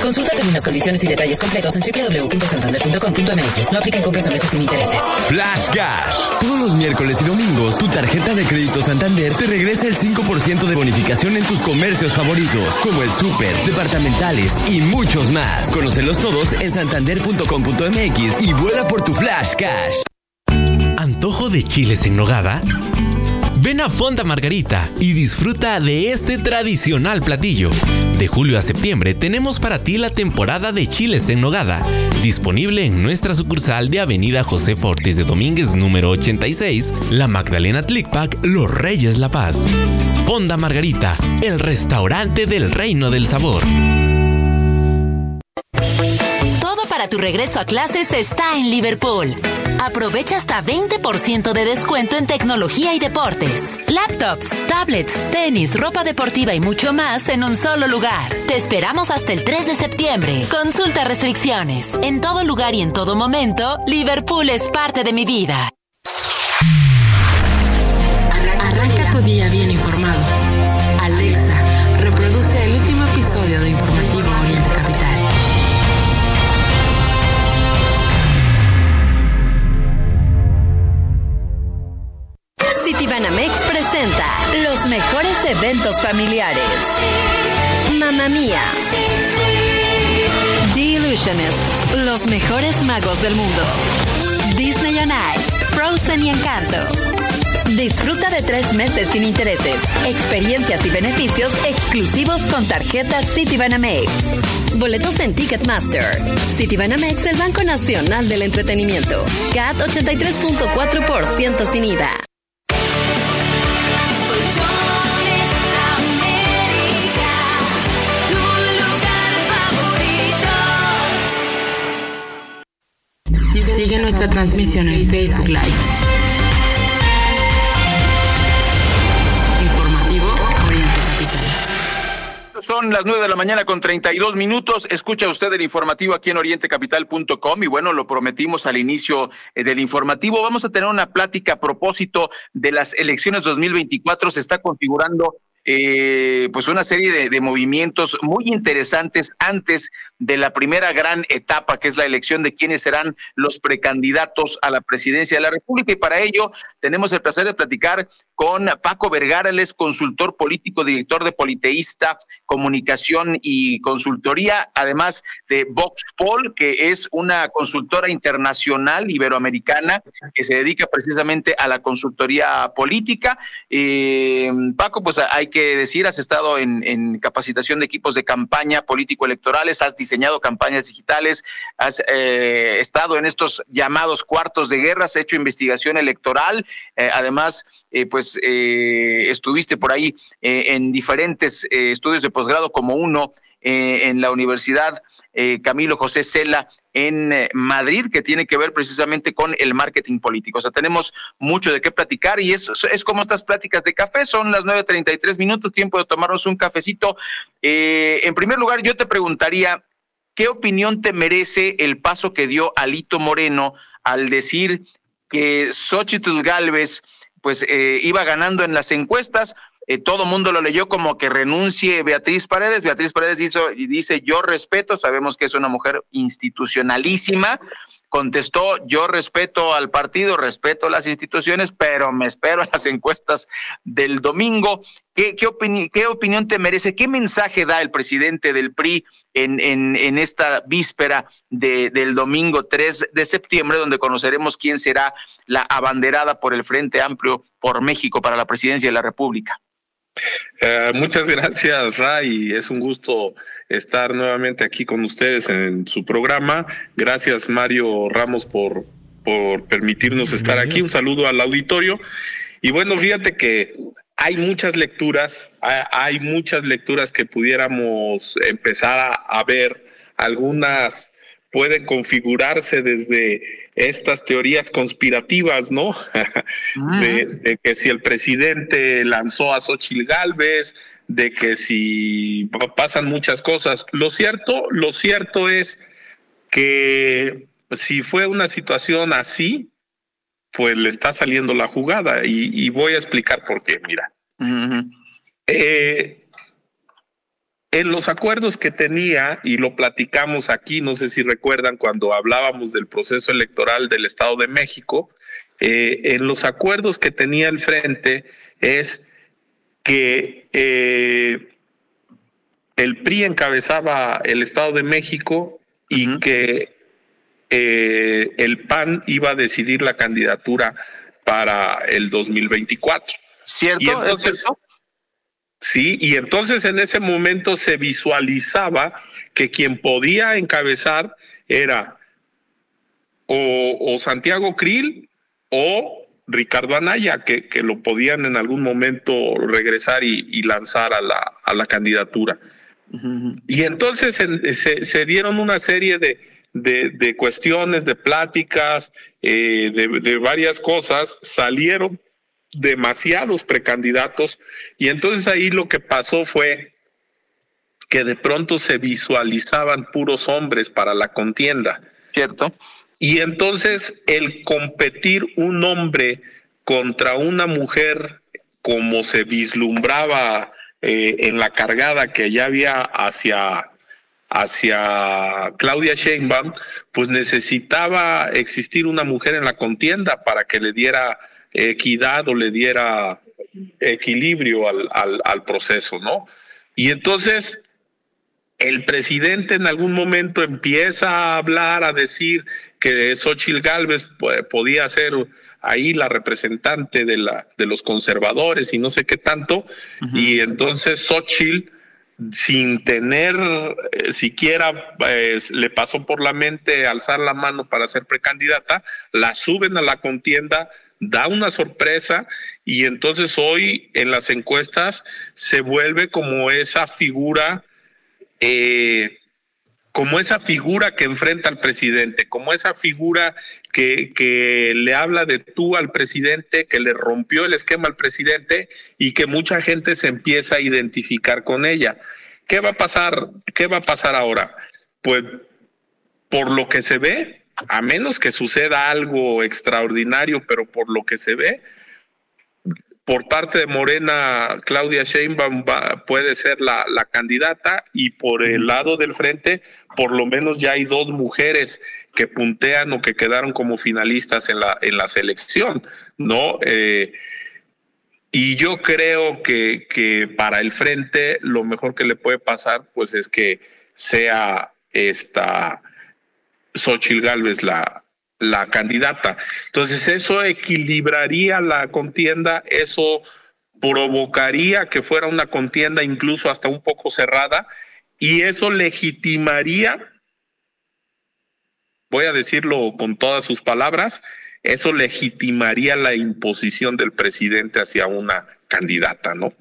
[SPEAKER 20] Consulta términos, condiciones y detalles completos en www.santander.com.mx. No aplican compras a meses sin intereses.
[SPEAKER 21] Flash Cash. Todos los miércoles y domingos, tu tarjeta de crédito Santander te regresa el 5% de bonificación en tus comercios favoritos, como el súper, departamentales y muchos más. Conocelos todos en santander.com.mx y vuela por tu Flash Cash.
[SPEAKER 16] ¿Antojo de chiles en nogada? Ven a Fonda Margarita y disfruta de este tradicional platillo. De julio a septiembre tenemos para ti la temporada de chiles en nogada, disponible en nuestra sucursal de Avenida José Fortes de Domínguez número 86, La Magdalena Tlicpac, Los Reyes La Paz. Fonda Margarita, el restaurante del reino del sabor
[SPEAKER 17] para tu regreso a clases está en Liverpool. Aprovecha hasta 20% de descuento en tecnología y deportes. Laptops, tablets, tenis, ropa deportiva y mucho más en un solo lugar. Te esperamos hasta el 3 de septiembre. Consulta restricciones. En todo lugar y en todo momento, Liverpool es parte de mi vida. Citibanamex presenta los mejores eventos familiares. Mamma Mía. The Illusionists, los mejores magos del mundo. Disney on Ice, Frozen y Encanto. Disfruta de tres meses sin intereses, experiencias y beneficios exclusivos con tarjetas Citibanamex. Boletos en Ticketmaster. Citibanamex, el Banco Nacional del Entretenimiento. CAT 83.4% sin IVA.
[SPEAKER 7] Nuestra transmisión en Facebook Live. Informativo Oriente Capital.
[SPEAKER 6] Son las 9 de la mañana con 32 minutos. Escucha usted el informativo aquí en orientecapital.com y bueno, lo prometimos al inicio eh, del informativo. Vamos a tener una plática a propósito de las elecciones 2024. Se está configurando eh, pues una serie de, movimientos muy interesantes antes de la primera gran etapa, que es la elección de quiénes serán los precandidatos a la presidencia de la República. Y para ello tenemos el placer de platicar con Paco Vergara, él es consultor político, director de Politeísta, Comunicación y Consultoría, además de Voxpol, que es una consultora internacional iberoamericana que se dedica precisamente a la consultoría política. Eh, Paco, pues hay que decir, has estado en, en capacitación de equipos de campaña político-electorales, has diseñado campañas digitales, has eh, estado en estos llamados cuartos de guerra, has hecho investigación electoral, eh, además, eh, pues estuviste por ahí en diferentes estudios de posgrado como uno en la Universidad Camilo José Cela en Madrid, que tiene que ver precisamente con el marketing político. O sea, tenemos mucho de qué platicar y es, es como estas pláticas de café, son las 9.33 minutos, tiempo de tomarnos un cafecito. en primer lugar, yo te preguntaría, ¿qué opinión te merece el paso que dio Alito Moreno al decir que Xochitl Galvez pues eh, iba ganando en las encuestas eh, todo mundo lo leyó como que renuncie Beatriz Paredes. Beatriz Paredes hizo, y dice, yo respeto, sabemos que es una mujer institucionalísima, contestó, yo respeto al partido, respeto las instituciones, pero me espero a las encuestas del domingo. ¿Qué, opinión te merece? ¿Qué mensaje da el presidente del PRI en, esta víspera de, del domingo 3 de septiembre, donde conoceremos quién será la abanderada por el Frente Amplio por México para la presidencia de la República?
[SPEAKER 22] Eh, muchas gracias, Ray. Es un gusto estar nuevamente aquí con ustedes en su programa. Gracias, Mario Ramos, por, por permitirnos estar aquí. Un saludo al auditorio. Y bueno, fíjate que hay muchas lecturas, hay muchas lecturas que pudiéramos empezar a, ver. Algunas pueden configurarse desde estas teorías conspirativas, ¿no? de, de, que si el presidente lanzó a Xochitl Galvez, de que si pasan muchas cosas. Lo cierto, lo cierto es que si fue una situación así, pues le está saliendo la jugada y, voy a explicar por qué. Mira, eh, en los acuerdos que tenía, y lo platicamos aquí, no sé si recuerdan cuando hablábamos del proceso electoral del Estado de México, eh, en los acuerdos que tenía el frente es que eh, el PRI encabezaba el Estado de México y que eh, el PAN iba a decidir la candidatura para el 2024.
[SPEAKER 6] ¿Cierto? entonces,
[SPEAKER 22] Sí, y entonces en ese momento se visualizaba que quien podía encabezar era o, o Santiago Krill o Ricardo Anaya, que, que, lo podían en algún momento regresar y, lanzar a la, a la candidatura. Y entonces se, se, dieron una serie de, de, cuestiones, de pláticas, eh, de, varias cosas, salieron demasiados precandidatos y entonces ahí lo que pasó fue que de pronto se visualizaban puros hombres para la contienda.
[SPEAKER 6] Cierto.
[SPEAKER 22] Y entonces el competir un hombre contra una mujer como se vislumbraba eh, en la cargada que ya había hacia, hacia Claudia Sheinbaum, pues necesitaba existir una mujer en la contienda para que le diera equidad o le diera equilibrio al, al, al proceso, ¿no? Y entonces el presidente en algún momento empieza a hablar, a decir que Xochitl Galvez podía ser ahí la representante de, la, de los conservadores y no sé qué tanto, y entonces Xochitl, sin tener eh, siquiera pues, le pasó por la mente alzar la mano para ser precandidata, la suben a la contienda, da una sorpresa y entonces hoy en las encuestas se vuelve como esa figura eh, como esa figura que enfrenta al presidente, como esa figura que, que, le habla de tú al presidente, que le rompió el esquema al presidente y que mucha gente se empieza a identificar con ella. ¿Qué va a pasar? ¿Qué va a pasar ahora? Pues por lo que se ve, a menos que suceda algo extraordinario, pero por lo que se ve, por parte de Morena, Claudia Sheinbaum puede ser la, candidata y por el lado del frente, por lo menos ya hay dos mujeres que puntean o que quedaron como finalistas en la, en la selección, ¿no? Eh, y yo creo que, que para el frente lo mejor que le puede pasar, pues es que sea esta Xochil Gálvez la, la candidata. Entonces eso equilibraría la contienda, eso provocaría que fuera una contienda incluso hasta un poco cerrada y eso legitimaría, voy a decirlo con todas sus palabras, eso legitimaría la imposición del presidente hacia una candidata, ¿no?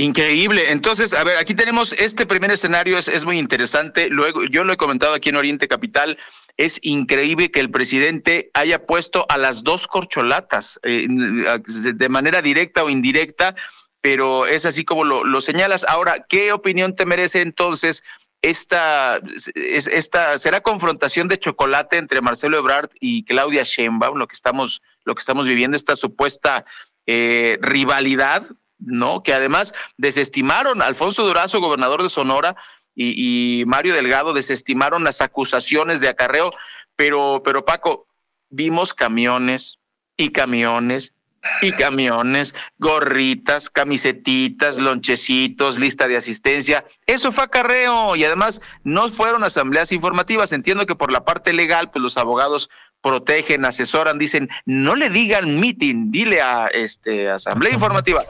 [SPEAKER 6] Increíble. Entonces, a ver, aquí tenemos este primer escenario, es, muy interesante. Luego, yo lo he comentado aquí en Oriente Capital es increíble que el presidente haya puesto a las dos corcholatas eh, de manera directa o indirecta, pero es así como lo, señalas. Ahora, ¿qué opinión te merece entonces esta, esta, será confrontación de chocolate entre Marcelo Ebrard y Claudia Sheinbaum, lo que estamos, lo que estamos viviendo, esta supuesta eh, rivalidad ¿no? Que además desestimaron, Alfonso Durazo, gobernador de Sonora, y, Mario Delgado desestimaron las acusaciones de acarreo, pero, pero Paco, vimos camiones y camiones y camiones, gorritas, camisetitas, lonchecitos, lista de asistencia. Eso fue acarreo y además no fueron asambleas informativas. Entiendo que por la parte legal, pues los abogados protegen, asesoran, dicen, no le digan meeting, dile a este asamblea informativa.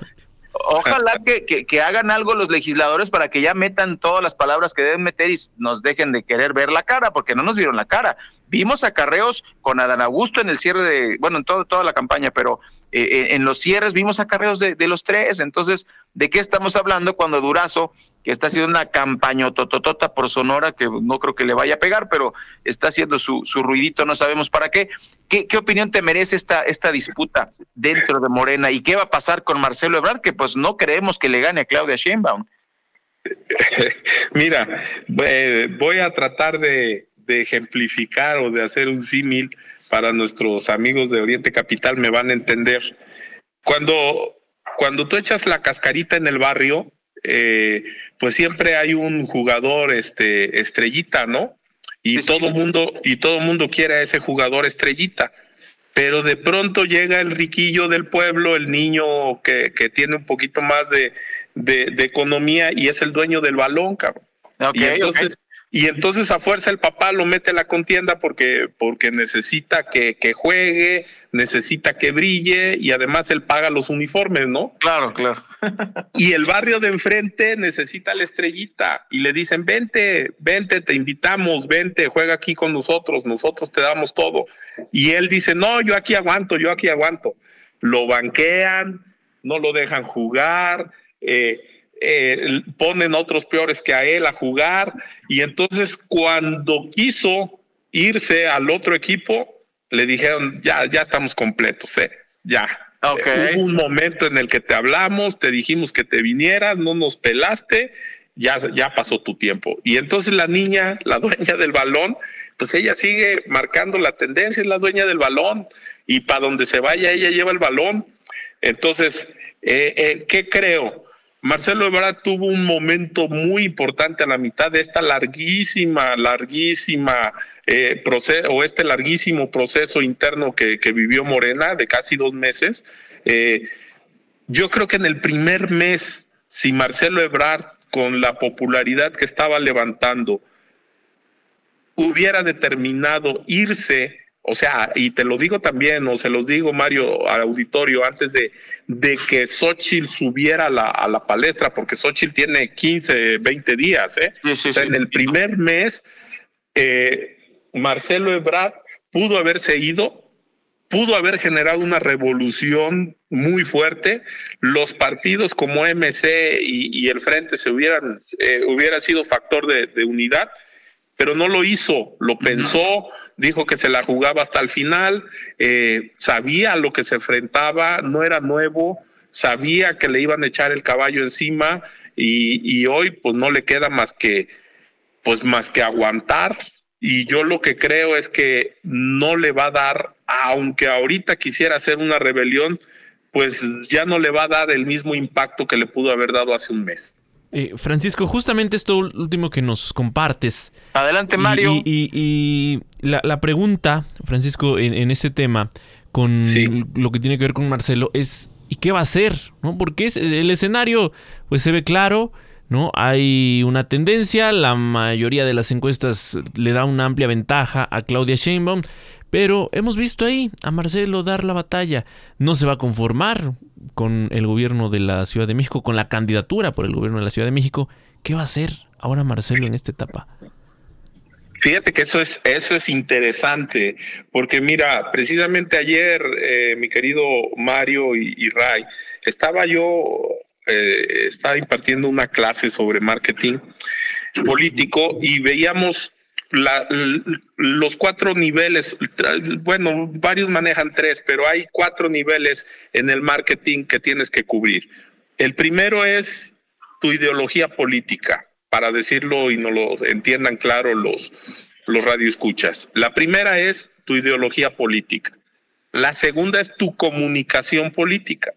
[SPEAKER 6] Ojalá que, que, hagan algo los legisladores para que ya metan todas las palabras que deben meter y nos dejen de querer ver la cara, porque no nos vieron la cara. Vimos acarreos con Adán Augusto en el cierre de, bueno, en todo, toda la campaña, pero eh, eh, en los cierres vimos acarreos de, de los tres. Entonces, ¿de qué estamos hablando cuando Durazo que está haciendo una campaña tototota por Sonora, que no creo que le vaya a pegar, pero está haciendo su, su ruidito, no sabemos para qué. qué. ¿Qué opinión te merece esta, esta disputa dentro de Morena? ¿Y qué va a pasar con Marcelo Ebrard, que pues no creemos que le gane a Claudia Sheinbaum?
[SPEAKER 22] Mira, eh, voy a tratar de, de ejemplificar o de hacer un símil para nuestros amigos de Oriente Capital, me van a entender. Cuando, cuando tú echas la cascarita en el barrio, eh, pues siempre hay un jugador este, estrellita, ¿no? Y todo mundo, y todo mundo quiere a ese jugador estrellita. Pero de pronto llega el riquillo del pueblo, el niño que, que tiene un poquito más de, de, economía y es el dueño del balón, cabrón. y entonces, y entonces a fuerza el papá lo mete a la contienda porque, porque necesita que, que, juegue, necesita que brille y además él paga los uniformes, ¿no?
[SPEAKER 6] Claro, claro.
[SPEAKER 22] y el barrio de enfrente necesita la estrellita y le dicen, vente, vente, te invitamos, vente, juega aquí con nosotros, nosotros te damos todo. Y él dice, no, yo aquí aguanto, yo aquí aguanto. Lo banquean, no lo dejan jugar. Eh, eh, ponen otros peores que a él a jugar y entonces cuando quiso irse al otro equipo, le dijeron, ya, ya estamos completos, eh, ya. hubo un momento en el que te hablamos, te dijimos que te vinieras, no nos pelaste, ya, ya pasó tu tiempo. Y entonces la niña, la dueña del balón, pues ella sigue marcando la tendencia, es la dueña del balón y para donde se vaya ella lleva el balón. Entonces, eh, eh, ¿qué creo? Marcelo Ebrard tuvo un momento muy importante a la mitad de esta larguísima, larguísima eh, proceso, o este larguísimo proceso interno que, vivió Morena de casi dos meses. Eh, yo creo que en el primer mes, si Marcelo Ebrard, con la popularidad que estaba levantando, hubiera determinado irse o sea, y te lo digo también, o se los digo, Mario, al auditorio, antes de, de que Xochitl subiera a la, a la palestra, porque Xochitl tiene 15, 20 días, ¿eh? o sea, en el primer mes, eh, Marcelo Ebrard pudo haberse ido, pudo haber generado una revolución muy fuerte. Los partidos como MC y, el Frente se hubieran, eh, hubiera sido factor de, de unidad pero no lo hizo, lo pensó, dijo que se la jugaba hasta el final, eh, sabía lo que se enfrentaba, no era nuevo, sabía que le iban a echar el caballo encima y, hoy pues no le queda más que pues más que aguantar y yo lo que creo es que no le va a dar, aunque ahorita quisiera hacer una rebelión, pues ya no le va a dar el mismo impacto que le pudo haber dado hace un mes.
[SPEAKER 1] Eh, Francisco, justamente esto último que nos compartes.
[SPEAKER 6] Adelante, Mario.
[SPEAKER 1] Y, la, pregunta, Francisco, en, este tema, con lo que tiene que ver con Marcelo, es ¿y qué va a hacer? ¿No? Porque es, el escenario, pues se ve claro, ¿no? Hay una tendencia, la mayoría de las encuestas le da una amplia ventaja a Claudia Sheinbaum, pero hemos visto ahí a Marcelo dar la batalla. No se va a conformar con el gobierno de la Ciudad de México, con la candidatura por el gobierno de la Ciudad de México. ¿Qué va a hacer ahora Marcelo en esta etapa?
[SPEAKER 22] Fíjate que eso es, eso es interesante, porque mira, precisamente ayer, eh, mi querido Mario y, Ray, estaba yo, eh, estaba impartiendo una clase sobre marketing político y veíamos la, los cuatro niveles, bueno, varios manejan tres, pero hay cuatro niveles en el marketing que tienes que cubrir. El primero es tu ideología política, para decirlo y no lo entiendan claro los, los radioescuchas. La primera es tu ideología política. La segunda es tu comunicación política.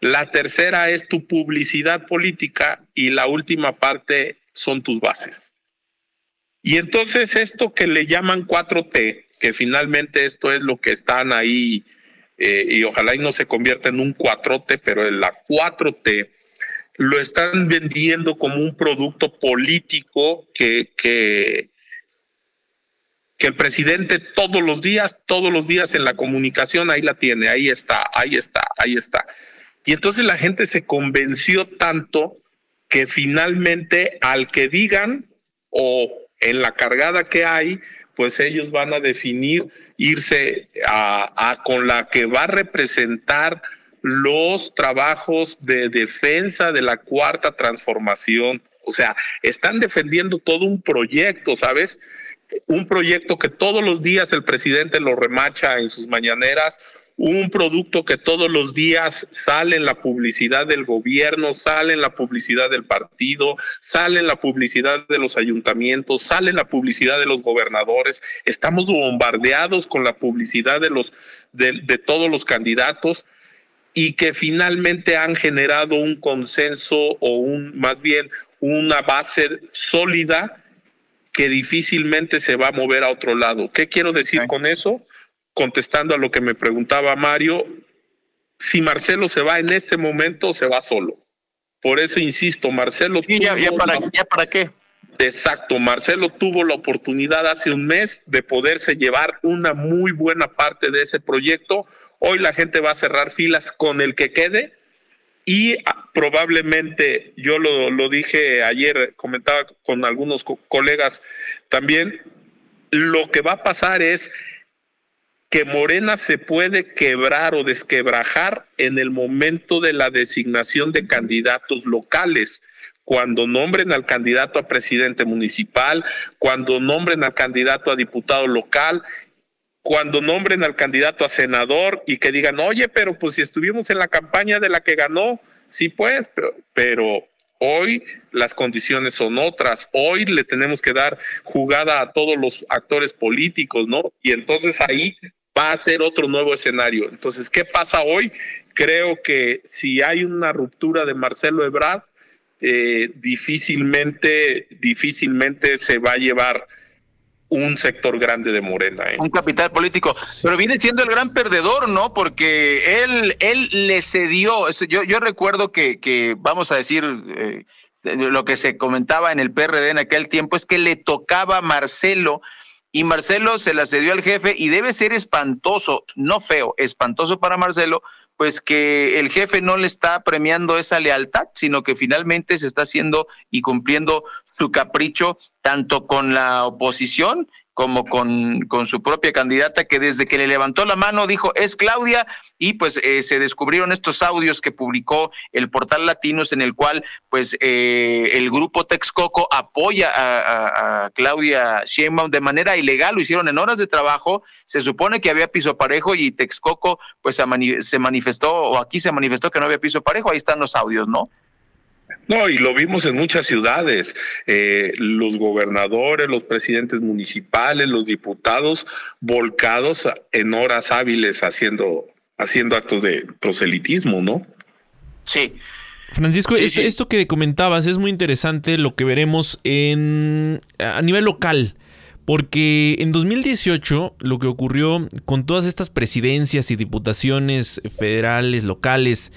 [SPEAKER 22] La tercera es tu publicidad política y la última parte son tus bases. Y entonces esto que le llaman 4T, que finalmente esto es lo que están ahí, eh, y ojalá y no se convierta en un 4T, pero en la 4T lo están vendiendo como un producto político que, que, que el presidente todos los días, todos los días en la comunicación, ahí la tiene, ahí está, ahí está, ahí está. Y entonces la gente se convenció tanto que finalmente al que digan o en la cargada que hay, pues ellos van a definir irse a, con la que va a representar los trabajos de defensa de la cuarta transformación. O sea, están defendiendo todo un proyecto, ¿sabes? Un proyecto que todos los días el presidente lo remacha en sus mañaneras, un producto que todos los días sale en la publicidad del gobierno, sale en la publicidad del partido, sale en la publicidad de los ayuntamientos, sale en la publicidad de los gobernadores. Estamos bombardeados con la publicidad de los de, de todos los candidatos y que finalmente han generado un consenso o un más bien una base sólida que difícilmente se va a mover a otro lado. ¿Qué quiero decir con eso? Contestando a lo que me preguntaba Mario, si Marcelo se va en este momento, se va solo. Por eso insisto, Marcelo.
[SPEAKER 6] ya, para, ¿Ya para qué?
[SPEAKER 22] Exacto, Marcelo tuvo la oportunidad hace un mes de poderse llevar una muy buena parte de ese proyecto. Hoy la gente va a cerrar filas con el que quede y ah, probablemente, yo lo, lo dije ayer, comentaba con algunos colegas también, lo que va a pasar es que Morena se puede quebrar o desquebrajar en el momento de la designación de candidatos locales, cuando nombren al candidato a presidente municipal, cuando nombren al candidato a diputado local, cuando nombren al candidato a senador y que digan, oye, pero pues si estuvimos en la campaña de la que ganó, sí pues, pero, pero Hoy las condiciones son otras. Hoy le tenemos que dar jugada a todos los actores políticos, ¿no? Y entonces ahí va a ser otro nuevo escenario. Entonces, ¿qué pasa hoy? Creo que si hay una ruptura de Marcelo Ebrard, eh, difícilmente, difícilmente se va a llevar un sector grande de Morena. ¿eh?
[SPEAKER 6] Un capital político. Pero viene siendo el gran perdedor, ¿no? Porque él, él le cedió. Yo, yo recuerdo que, que, vamos a decir, eh, lo que se comentaba en el PRD en aquel tiempo es que le tocaba a Marcelo y Marcelo se la cedió al jefe y debe ser espantoso, no feo, espantoso para Marcelo, pues que el jefe no le está premiando esa lealtad, sino que finalmente se está haciendo y cumpliendo su capricho tanto con la oposición como con, con su propia candidata, que desde que le levantó la mano dijo es Claudia, y pues eh, se descubrieron estos audios que publicó el portal Latinos, en el cual pues eh, el grupo Texcoco apoya a, Claudia Sheinbaum de manera ilegal, lo hicieron en horas de trabajo, se supone que había piso parejo y Texcoco pues se manifestó, o aquí se manifestó que no había piso parejo, ahí están los audios, ¿no?
[SPEAKER 22] No, y lo vimos en muchas ciudades. Eh, los gobernadores, los presidentes municipales, los diputados volcados en horas hábiles haciendo, haciendo actos de proselitismo, ¿no?
[SPEAKER 6] Sí.
[SPEAKER 1] Francisco, esto, que comentabas es muy interesante lo que veremos en, a nivel local. Porque en 2018 lo que ocurrió con todas estas presidencias y diputaciones federales, locales,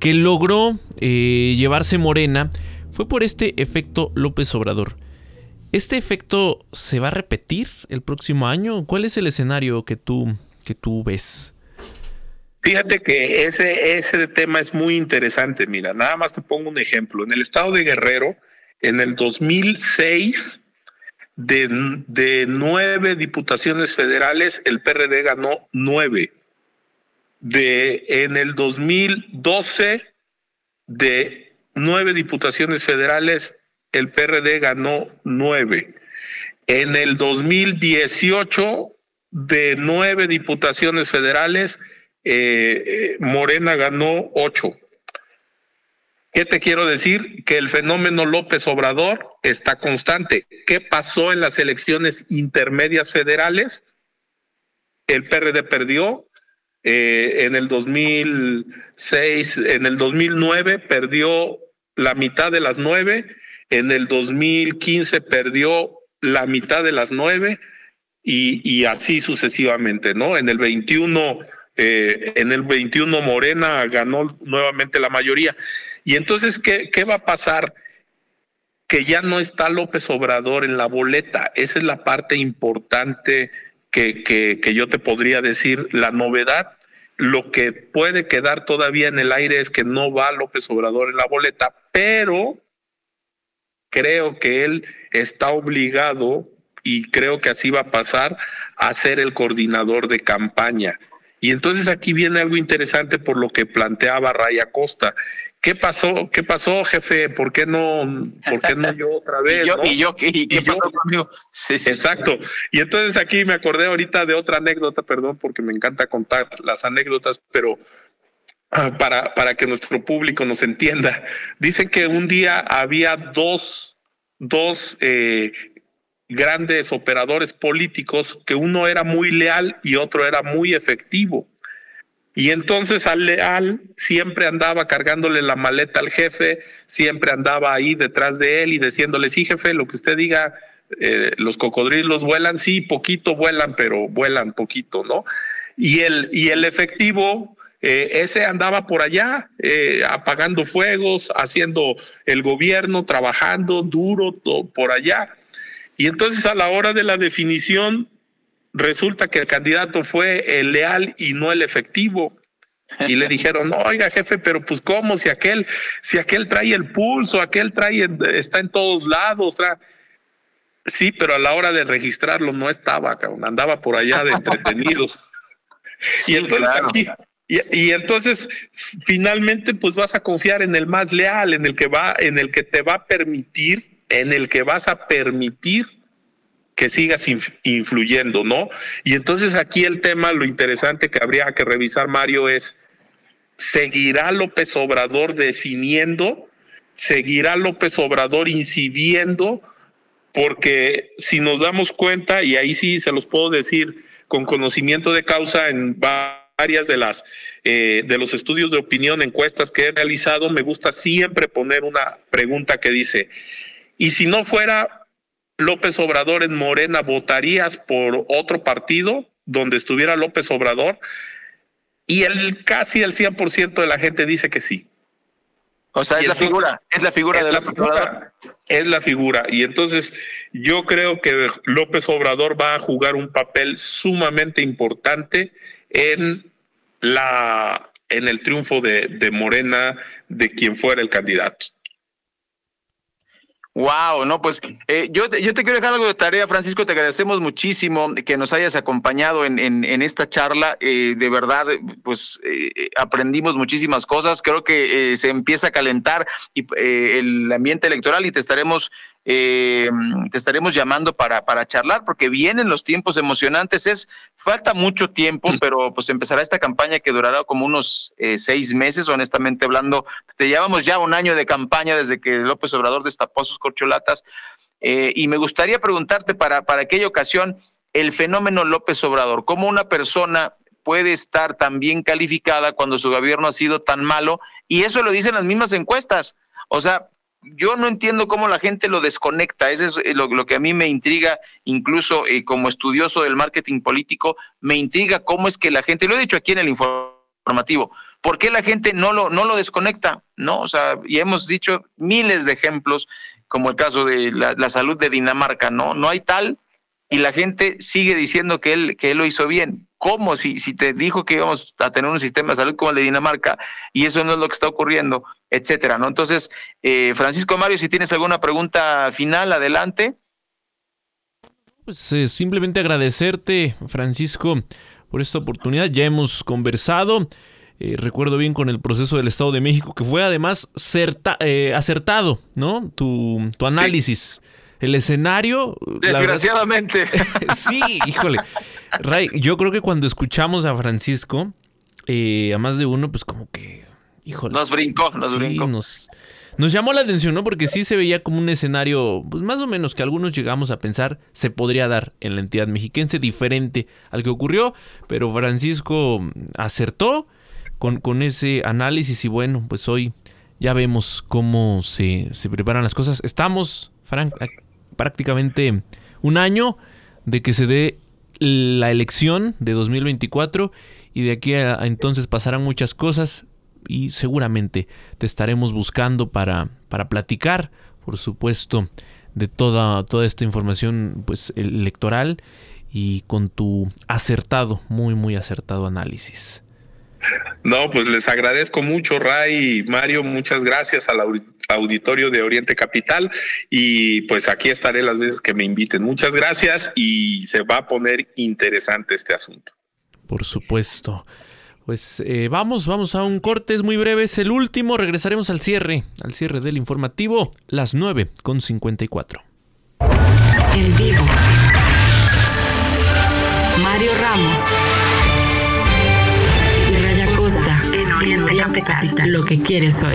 [SPEAKER 1] que logró eh, llevarse Morena fue por este efecto López Obrador. ¿Este efecto se va a repetir el próximo año? ¿Cuál es el escenario que tú, que tú ves?
[SPEAKER 22] Fíjate que ese, ese tema es muy interesante. Mira, nada más te pongo un ejemplo. En el estado de Guerrero, en el 2006, de, de nueve diputaciones federales, el PRD ganó nueve de en el 2012 de nueve diputaciones federales, el PRD ganó nueve. En el 2018 de nueve diputaciones federales, eh, eh, Morena ganó ocho. ¿Qué te quiero decir? Que el fenómeno López Obrador está constante. ¿Qué pasó en las elecciones intermedias federales? El PRD perdió, eh, en el 2006, en el 2009 perdió la mitad de las nueve, en el 2015 perdió la mitad de las nueve y, así sucesivamente, ¿no? En el 21, eh, en el 21 Morena ganó nuevamente la mayoría. Y entonces, ¿qué, qué va a pasar? Que ya no está López Obrador en la boleta. Esa es la parte importante que, que, yo te podría decir. La novedad lo que puede quedar todavía en el aire es que no va López Obrador en la boleta, pero creo que él está obligado, y creo que así va a pasar, a ser el coordinador de campaña. Y entonces aquí viene algo interesante por lo que planteaba Raya Costa. ¿Qué pasó? ¿Qué pasó, jefe? ¿Por qué no, por qué no yo otra vez?
[SPEAKER 6] y yo,
[SPEAKER 22] no?
[SPEAKER 6] y yo, ¿y qué
[SPEAKER 22] Y yo-
[SPEAKER 6] pasó conmigo? Sí, sí.
[SPEAKER 22] Exacto. Y entonces aquí me acordé ahorita de otra anécdota, perdón, porque me encanta contar las anécdotas, pero ah, para, para que nuestro público nos entienda. Dicen que un día había dos, dos eh, grandes operadores políticos, que uno era muy leal y otro era muy efectivo. Y entonces al leal siempre andaba cargándole la maleta al jefe, siempre andaba ahí detrás de él y diciéndole, sí, jefe, lo que usted diga, eh, los cocodrilos vuelan, sí, poquito vuelan, pero vuelan poquito, ¿no? Y el, y el efectivo, eh, ese andaba por allá, eh, apagando fuegos, haciendo el gobierno, trabajando duro por allá. Y entonces a la hora de la definición, resulta que el candidato fue el leal y no el efectivo. Y le dijeron, oiga jefe, pero pues cómo, si aquel, si aquel trae el pulso, aquel trae, está en todos lados. tra-". Sí, pero a la hora de registrarlo no estaba, cabrón, andaba por allá de entretenido. y entonces
[SPEAKER 6] claro.
[SPEAKER 22] aquí, y, y entonces finalmente pues vas a confiar en el más leal, en el que va, en el que te va a permitir, en el que vas a permitir que sigas inf- influyendo, ¿no? Y entonces aquí el tema, lo interesante que habría que revisar, Mario, es, ¿seguirá López Obrador definiendo? ¿Seguirá López Obrador incidiendo? Porque si nos damos cuenta, y ahí sí se los puedo decir con conocimiento de causa en varias de las eh, de los estudios de opinión, encuestas que he realizado, me gusta siempre poner una pregunta que dice, y si no fuera López Obrador en Morena, ¿votarías por otro partido donde estuviera López Obrador? Y el casi el 100% de la gente dice que sí.
[SPEAKER 6] O sea, es la figura, es la figura
[SPEAKER 22] es
[SPEAKER 6] de
[SPEAKER 22] la
[SPEAKER 6] López
[SPEAKER 22] figura,
[SPEAKER 6] Obrador.
[SPEAKER 22] Es la figura. Y entonces yo creo que López Obrador va a jugar un papel sumamente importante en la en el triunfo de, de Morena, de quien fuera el candidato.
[SPEAKER 6] Wow, no, pues eh, yo, te, yo te quiero dejar algo de tarea, Francisco. Te agradecemos muchísimo que nos hayas acompañado en, en, en esta charla. Eh, de verdad, pues eh, aprendimos muchísimas cosas. Creo que eh, se empieza a calentar eh, el ambiente electoral y te estaremos eh, te estaremos llamando para, para charlar porque vienen los tiempos emocionantes. Es falta mucho tiempo, pero pues empezará esta campaña que durará como unos eh, seis meses, honestamente hablando. Te llevamos ya un año de campaña desde que López Obrador destapó sus corcholatas. Eh, y me gustaría preguntarte para, para aquella ocasión el fenómeno López Obrador, cómo una persona puede estar tan bien calificada cuando su gobierno ha sido tan malo, y eso lo dicen las mismas encuestas. O sea, yo no entiendo cómo la gente lo desconecta. Eso es eh, lo, que a mí me intriga, incluso eh, como estudioso del marketing político, me intriga cómo es que la gente, lo he dicho aquí en el informativo, ¿por qué la gente no lo, no lo desconecta? ¿No? O sea, y hemos dicho miles de ejemplos, como el caso de la, la salud de Dinamarca, ¿no? No hay tal, y la gente sigue diciendo que él, que él lo hizo bien. ¿Cómo? Si, si te dijo que íbamos a tener un sistema de salud como el de Dinamarca y eso no es lo que está ocurriendo, etcétera, ¿no? Entonces, eh, Francisco Mario, si tienes alguna pregunta final, adelante.
[SPEAKER 1] Pues eh, simplemente agradecerte, Francisco, por esta oportunidad. Ya hemos conversado. Eh, recuerdo bien con el proceso del Estado de México, que fue además certa- eh, acertado, ¿no? Tu, tu análisis. El escenario. la verdad-
[SPEAKER 6] Desgraciadamente.
[SPEAKER 1] sí, híjole. Ray, yo creo que cuando escuchamos a Francisco, eh, a más de uno, pues como que, híjole.
[SPEAKER 6] Nos brincó, nos
[SPEAKER 1] sí,
[SPEAKER 6] brincó.
[SPEAKER 1] Nos, nos llamó la atención, ¿no? Porque sí se veía como un escenario, pues más o menos que algunos llegamos a pensar se podría dar en la entidad mexiquense, diferente al que ocurrió, pero Francisco acertó con, con ese análisis y bueno, pues hoy ya vemos cómo se, se preparan las cosas. Estamos, Frank, prácticamente un año de que se dé la elección de 2024 y de aquí a, entonces pasarán muchas cosas y seguramente te estaremos buscando para, para platicar, por supuesto, de toda, toda esta información pues, electoral y con tu acertado, muy, muy acertado análisis.
[SPEAKER 22] No, pues les agradezco mucho, Ray y Mario. Muchas gracias al auditorio de Oriente Capital. Y pues aquí estaré las veces que me inviten. Muchas gracias y se va a poner interesante este asunto.
[SPEAKER 1] Por supuesto. Pues eh, vamos, vamos a un corte, es muy breve, es el último. Regresaremos al cierre, al cierre del informativo, las 9 con 54.
[SPEAKER 7] En vivo. Mario Ramos en Oriente Capital. Lo que quieres hoy.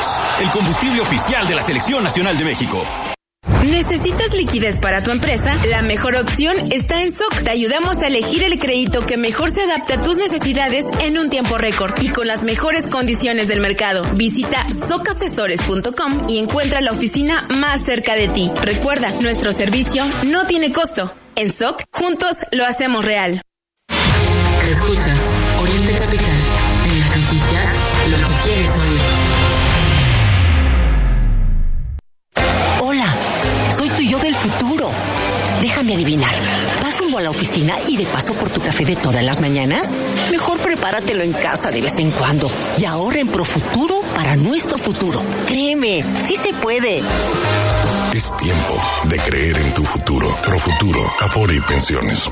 [SPEAKER 23] G500,
[SPEAKER 24] el combustible oficial de la Selección Nacional de México.
[SPEAKER 25] ¿Necesitas liquidez para tu empresa? La mejor opción está en SOC. Te ayudamos a elegir el crédito que mejor se adapte a tus necesidades en un tiempo récord y con las mejores condiciones del mercado. Visita socasesores.com y encuentra la oficina más cerca de ti. Recuerda, nuestro servicio no tiene costo. En SOC, juntos lo hacemos real.
[SPEAKER 7] Escuchas Oriente Capital. En las noticias, lo que quieres oír.
[SPEAKER 26] Adivinar. ¿Vas rumbo a la oficina y de paso por tu café de todas las mañanas? Mejor prepáratelo en casa de vez en cuando y ahorra en Profuturo para nuestro futuro. Créeme, sí se puede.
[SPEAKER 27] Es tiempo de creer en tu futuro. Profuturo, Afore y Pensiones.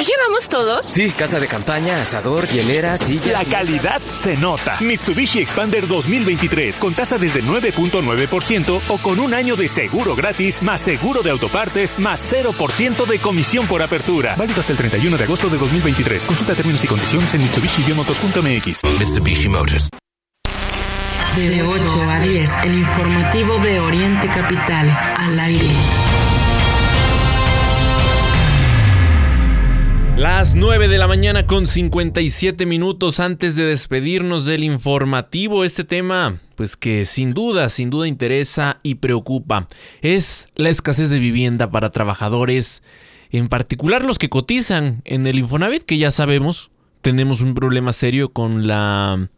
[SPEAKER 25] ¿Ya llevamos todo?
[SPEAKER 28] Sí, casa de campaña, asador, hielera, sillas.
[SPEAKER 14] La calidad se nota. Mitsubishi Expander 2023 con tasa desde 9.9% o con un año de seguro gratis, más seguro de autopartes, más 0% de comisión por apertura. Válido hasta el 31 de agosto de 2023. Consulta términos y condiciones en mitsubishi-motors.mx.
[SPEAKER 24] Mitsubishi Motors.
[SPEAKER 7] De 8 a 10, el informativo de Oriente Capital, al aire.
[SPEAKER 1] Las 9 de la mañana con 57 minutos antes de despedirnos del informativo, este tema, pues que sin duda, sin duda interesa y preocupa, es la escasez de vivienda para trabajadores, en particular los que cotizan en el Infonavit, que ya sabemos, tenemos un problema serio con la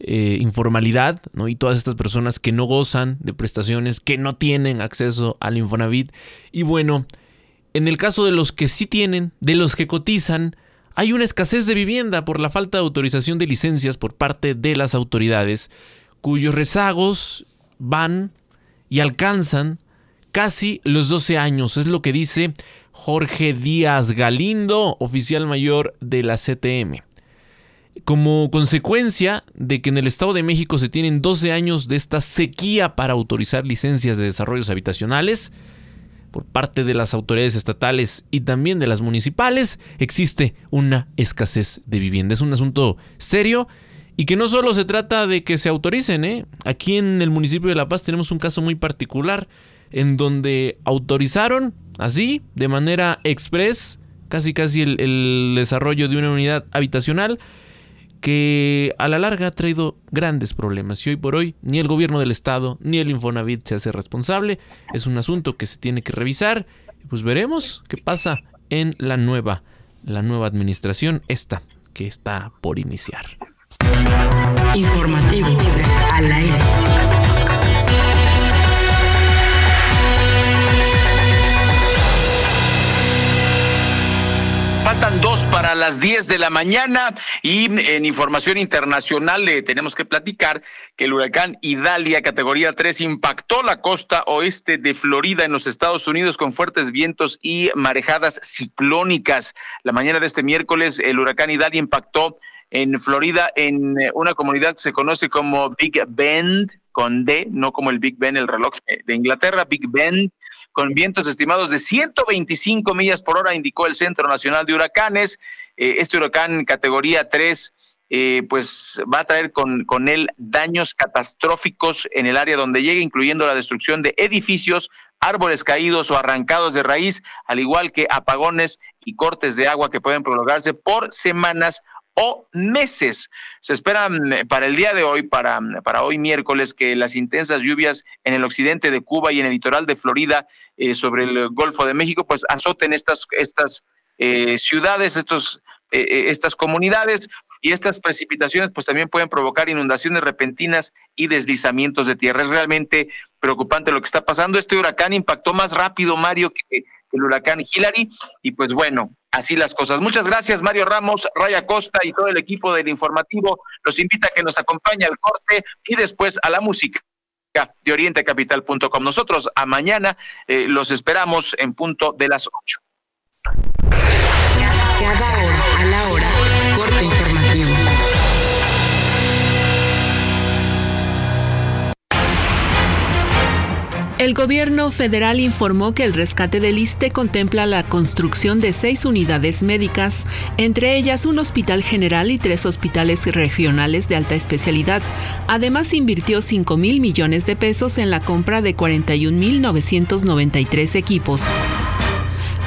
[SPEAKER 1] eh, informalidad, ¿no? Y todas estas personas que no gozan de prestaciones, que no tienen acceso al Infonavit. Y bueno, en el caso de los que sí tienen, de los que cotizan, hay una escasez de vivienda por la falta de autorización de licencias por parte de las autoridades, cuyos rezagos van y alcanzan casi los 12 años. Es lo que dice Jorge Díaz Galindo, oficial mayor de la CTM. Como consecuencia de que en el Estado de México se tienen 12 años de esta sequía para autorizar licencias de desarrollos habitacionales, por parte de las autoridades estatales y también de las municipales, existe una escasez de vivienda. Es un asunto serio y que no solo se trata de que se autoricen. ¿eh? Aquí en el municipio de La Paz tenemos un caso muy particular en donde autorizaron así, de manera express, casi casi el, el desarrollo de una unidad habitacional que a la larga ha traído grandes problemas y hoy por hoy ni el gobierno del estado ni el Infonavit se hace responsable. Es un asunto que se tiene que revisar pues veremos qué pasa en la nueva, la nueva administración, esta que está por iniciar.
[SPEAKER 7] Informativo al aire.
[SPEAKER 6] Faltan dos para las 10 de la mañana y en información internacional le tenemos que platicar que el huracán Idalia categoría 3 impactó la costa oeste de Florida en los Estados Unidos con fuertes vientos y marejadas ciclónicas. La mañana de este miércoles el huracán Idalia impactó en Florida en una comunidad que se conoce como Big Bend con D, no como el Big Ben, el reloj de Inglaterra, Big Bend con vientos estimados de 125 millas por hora, indicó el Centro Nacional de Huracanes. Eh, este huracán categoría 3 eh, pues va a traer con, con él daños catastróficos en el área donde llegue, incluyendo la destrucción de edificios, árboles caídos o arrancados de raíz, al igual que apagones y cortes de agua que pueden prolongarse por semanas o meses. Se espera mm, para el día de hoy, para, mm, para hoy miércoles, que las intensas lluvias en el occidente de Cuba y en el litoral de Florida eh, sobre el Golfo de México, pues azoten estas, estas eh, ciudades, estos, eh, estas comunidades. Y estas precipitaciones pues también pueden provocar inundaciones repentinas y deslizamientos de tierra. Es realmente preocupante lo que está pasando. Este huracán impactó más rápido, Mario, que el huracán Hillary. Y pues bueno, así las cosas. Muchas gracias, Mario Ramos, Raya Costa y todo el equipo del informativo. Los invita a que nos acompañe al corte y después a la música de orientecapital.com. Nosotros a mañana eh, los esperamos en punto de las 8.
[SPEAKER 7] Cada hora
[SPEAKER 29] El gobierno federal informó que el rescate del ISTE contempla la construcción de seis unidades médicas, entre ellas un hospital general y tres hospitales regionales de alta especialidad. Además, invirtió 5 mil millones de pesos en la compra de 41.993 equipos.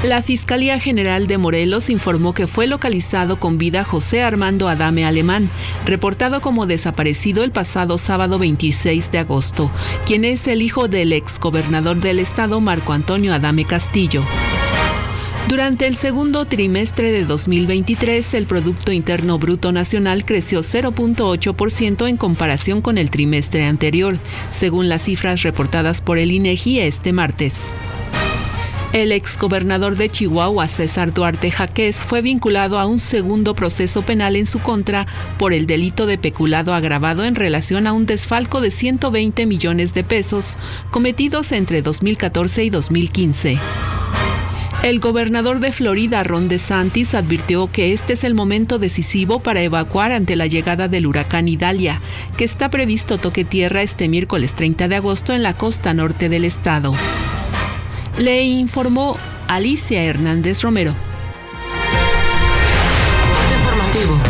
[SPEAKER 29] La Fiscalía General de Morelos informó que fue localizado con vida José Armando Adame Alemán, reportado como desaparecido el pasado sábado 26 de agosto, quien es el hijo del exgobernador del estado Marco Antonio Adame Castillo. Durante el segundo trimestre de 2023, el Producto Interno Bruto Nacional creció 0.8% en comparación con el trimestre anterior, según las cifras reportadas por el INEGI este martes. El exgobernador de Chihuahua, César Duarte Jaquez, fue vinculado a un segundo proceso penal en su contra por el delito de peculado agravado en relación a un desfalco de 120 millones de pesos cometidos entre 2014 y 2015. El gobernador de Florida, Ron DeSantis, advirtió que este es el momento decisivo para evacuar ante la llegada del huracán Idalia, que está previsto toque tierra este miércoles 30 de agosto en la costa norte del estado. Le informó Alicia Hernández Romero.
[SPEAKER 7] informativo.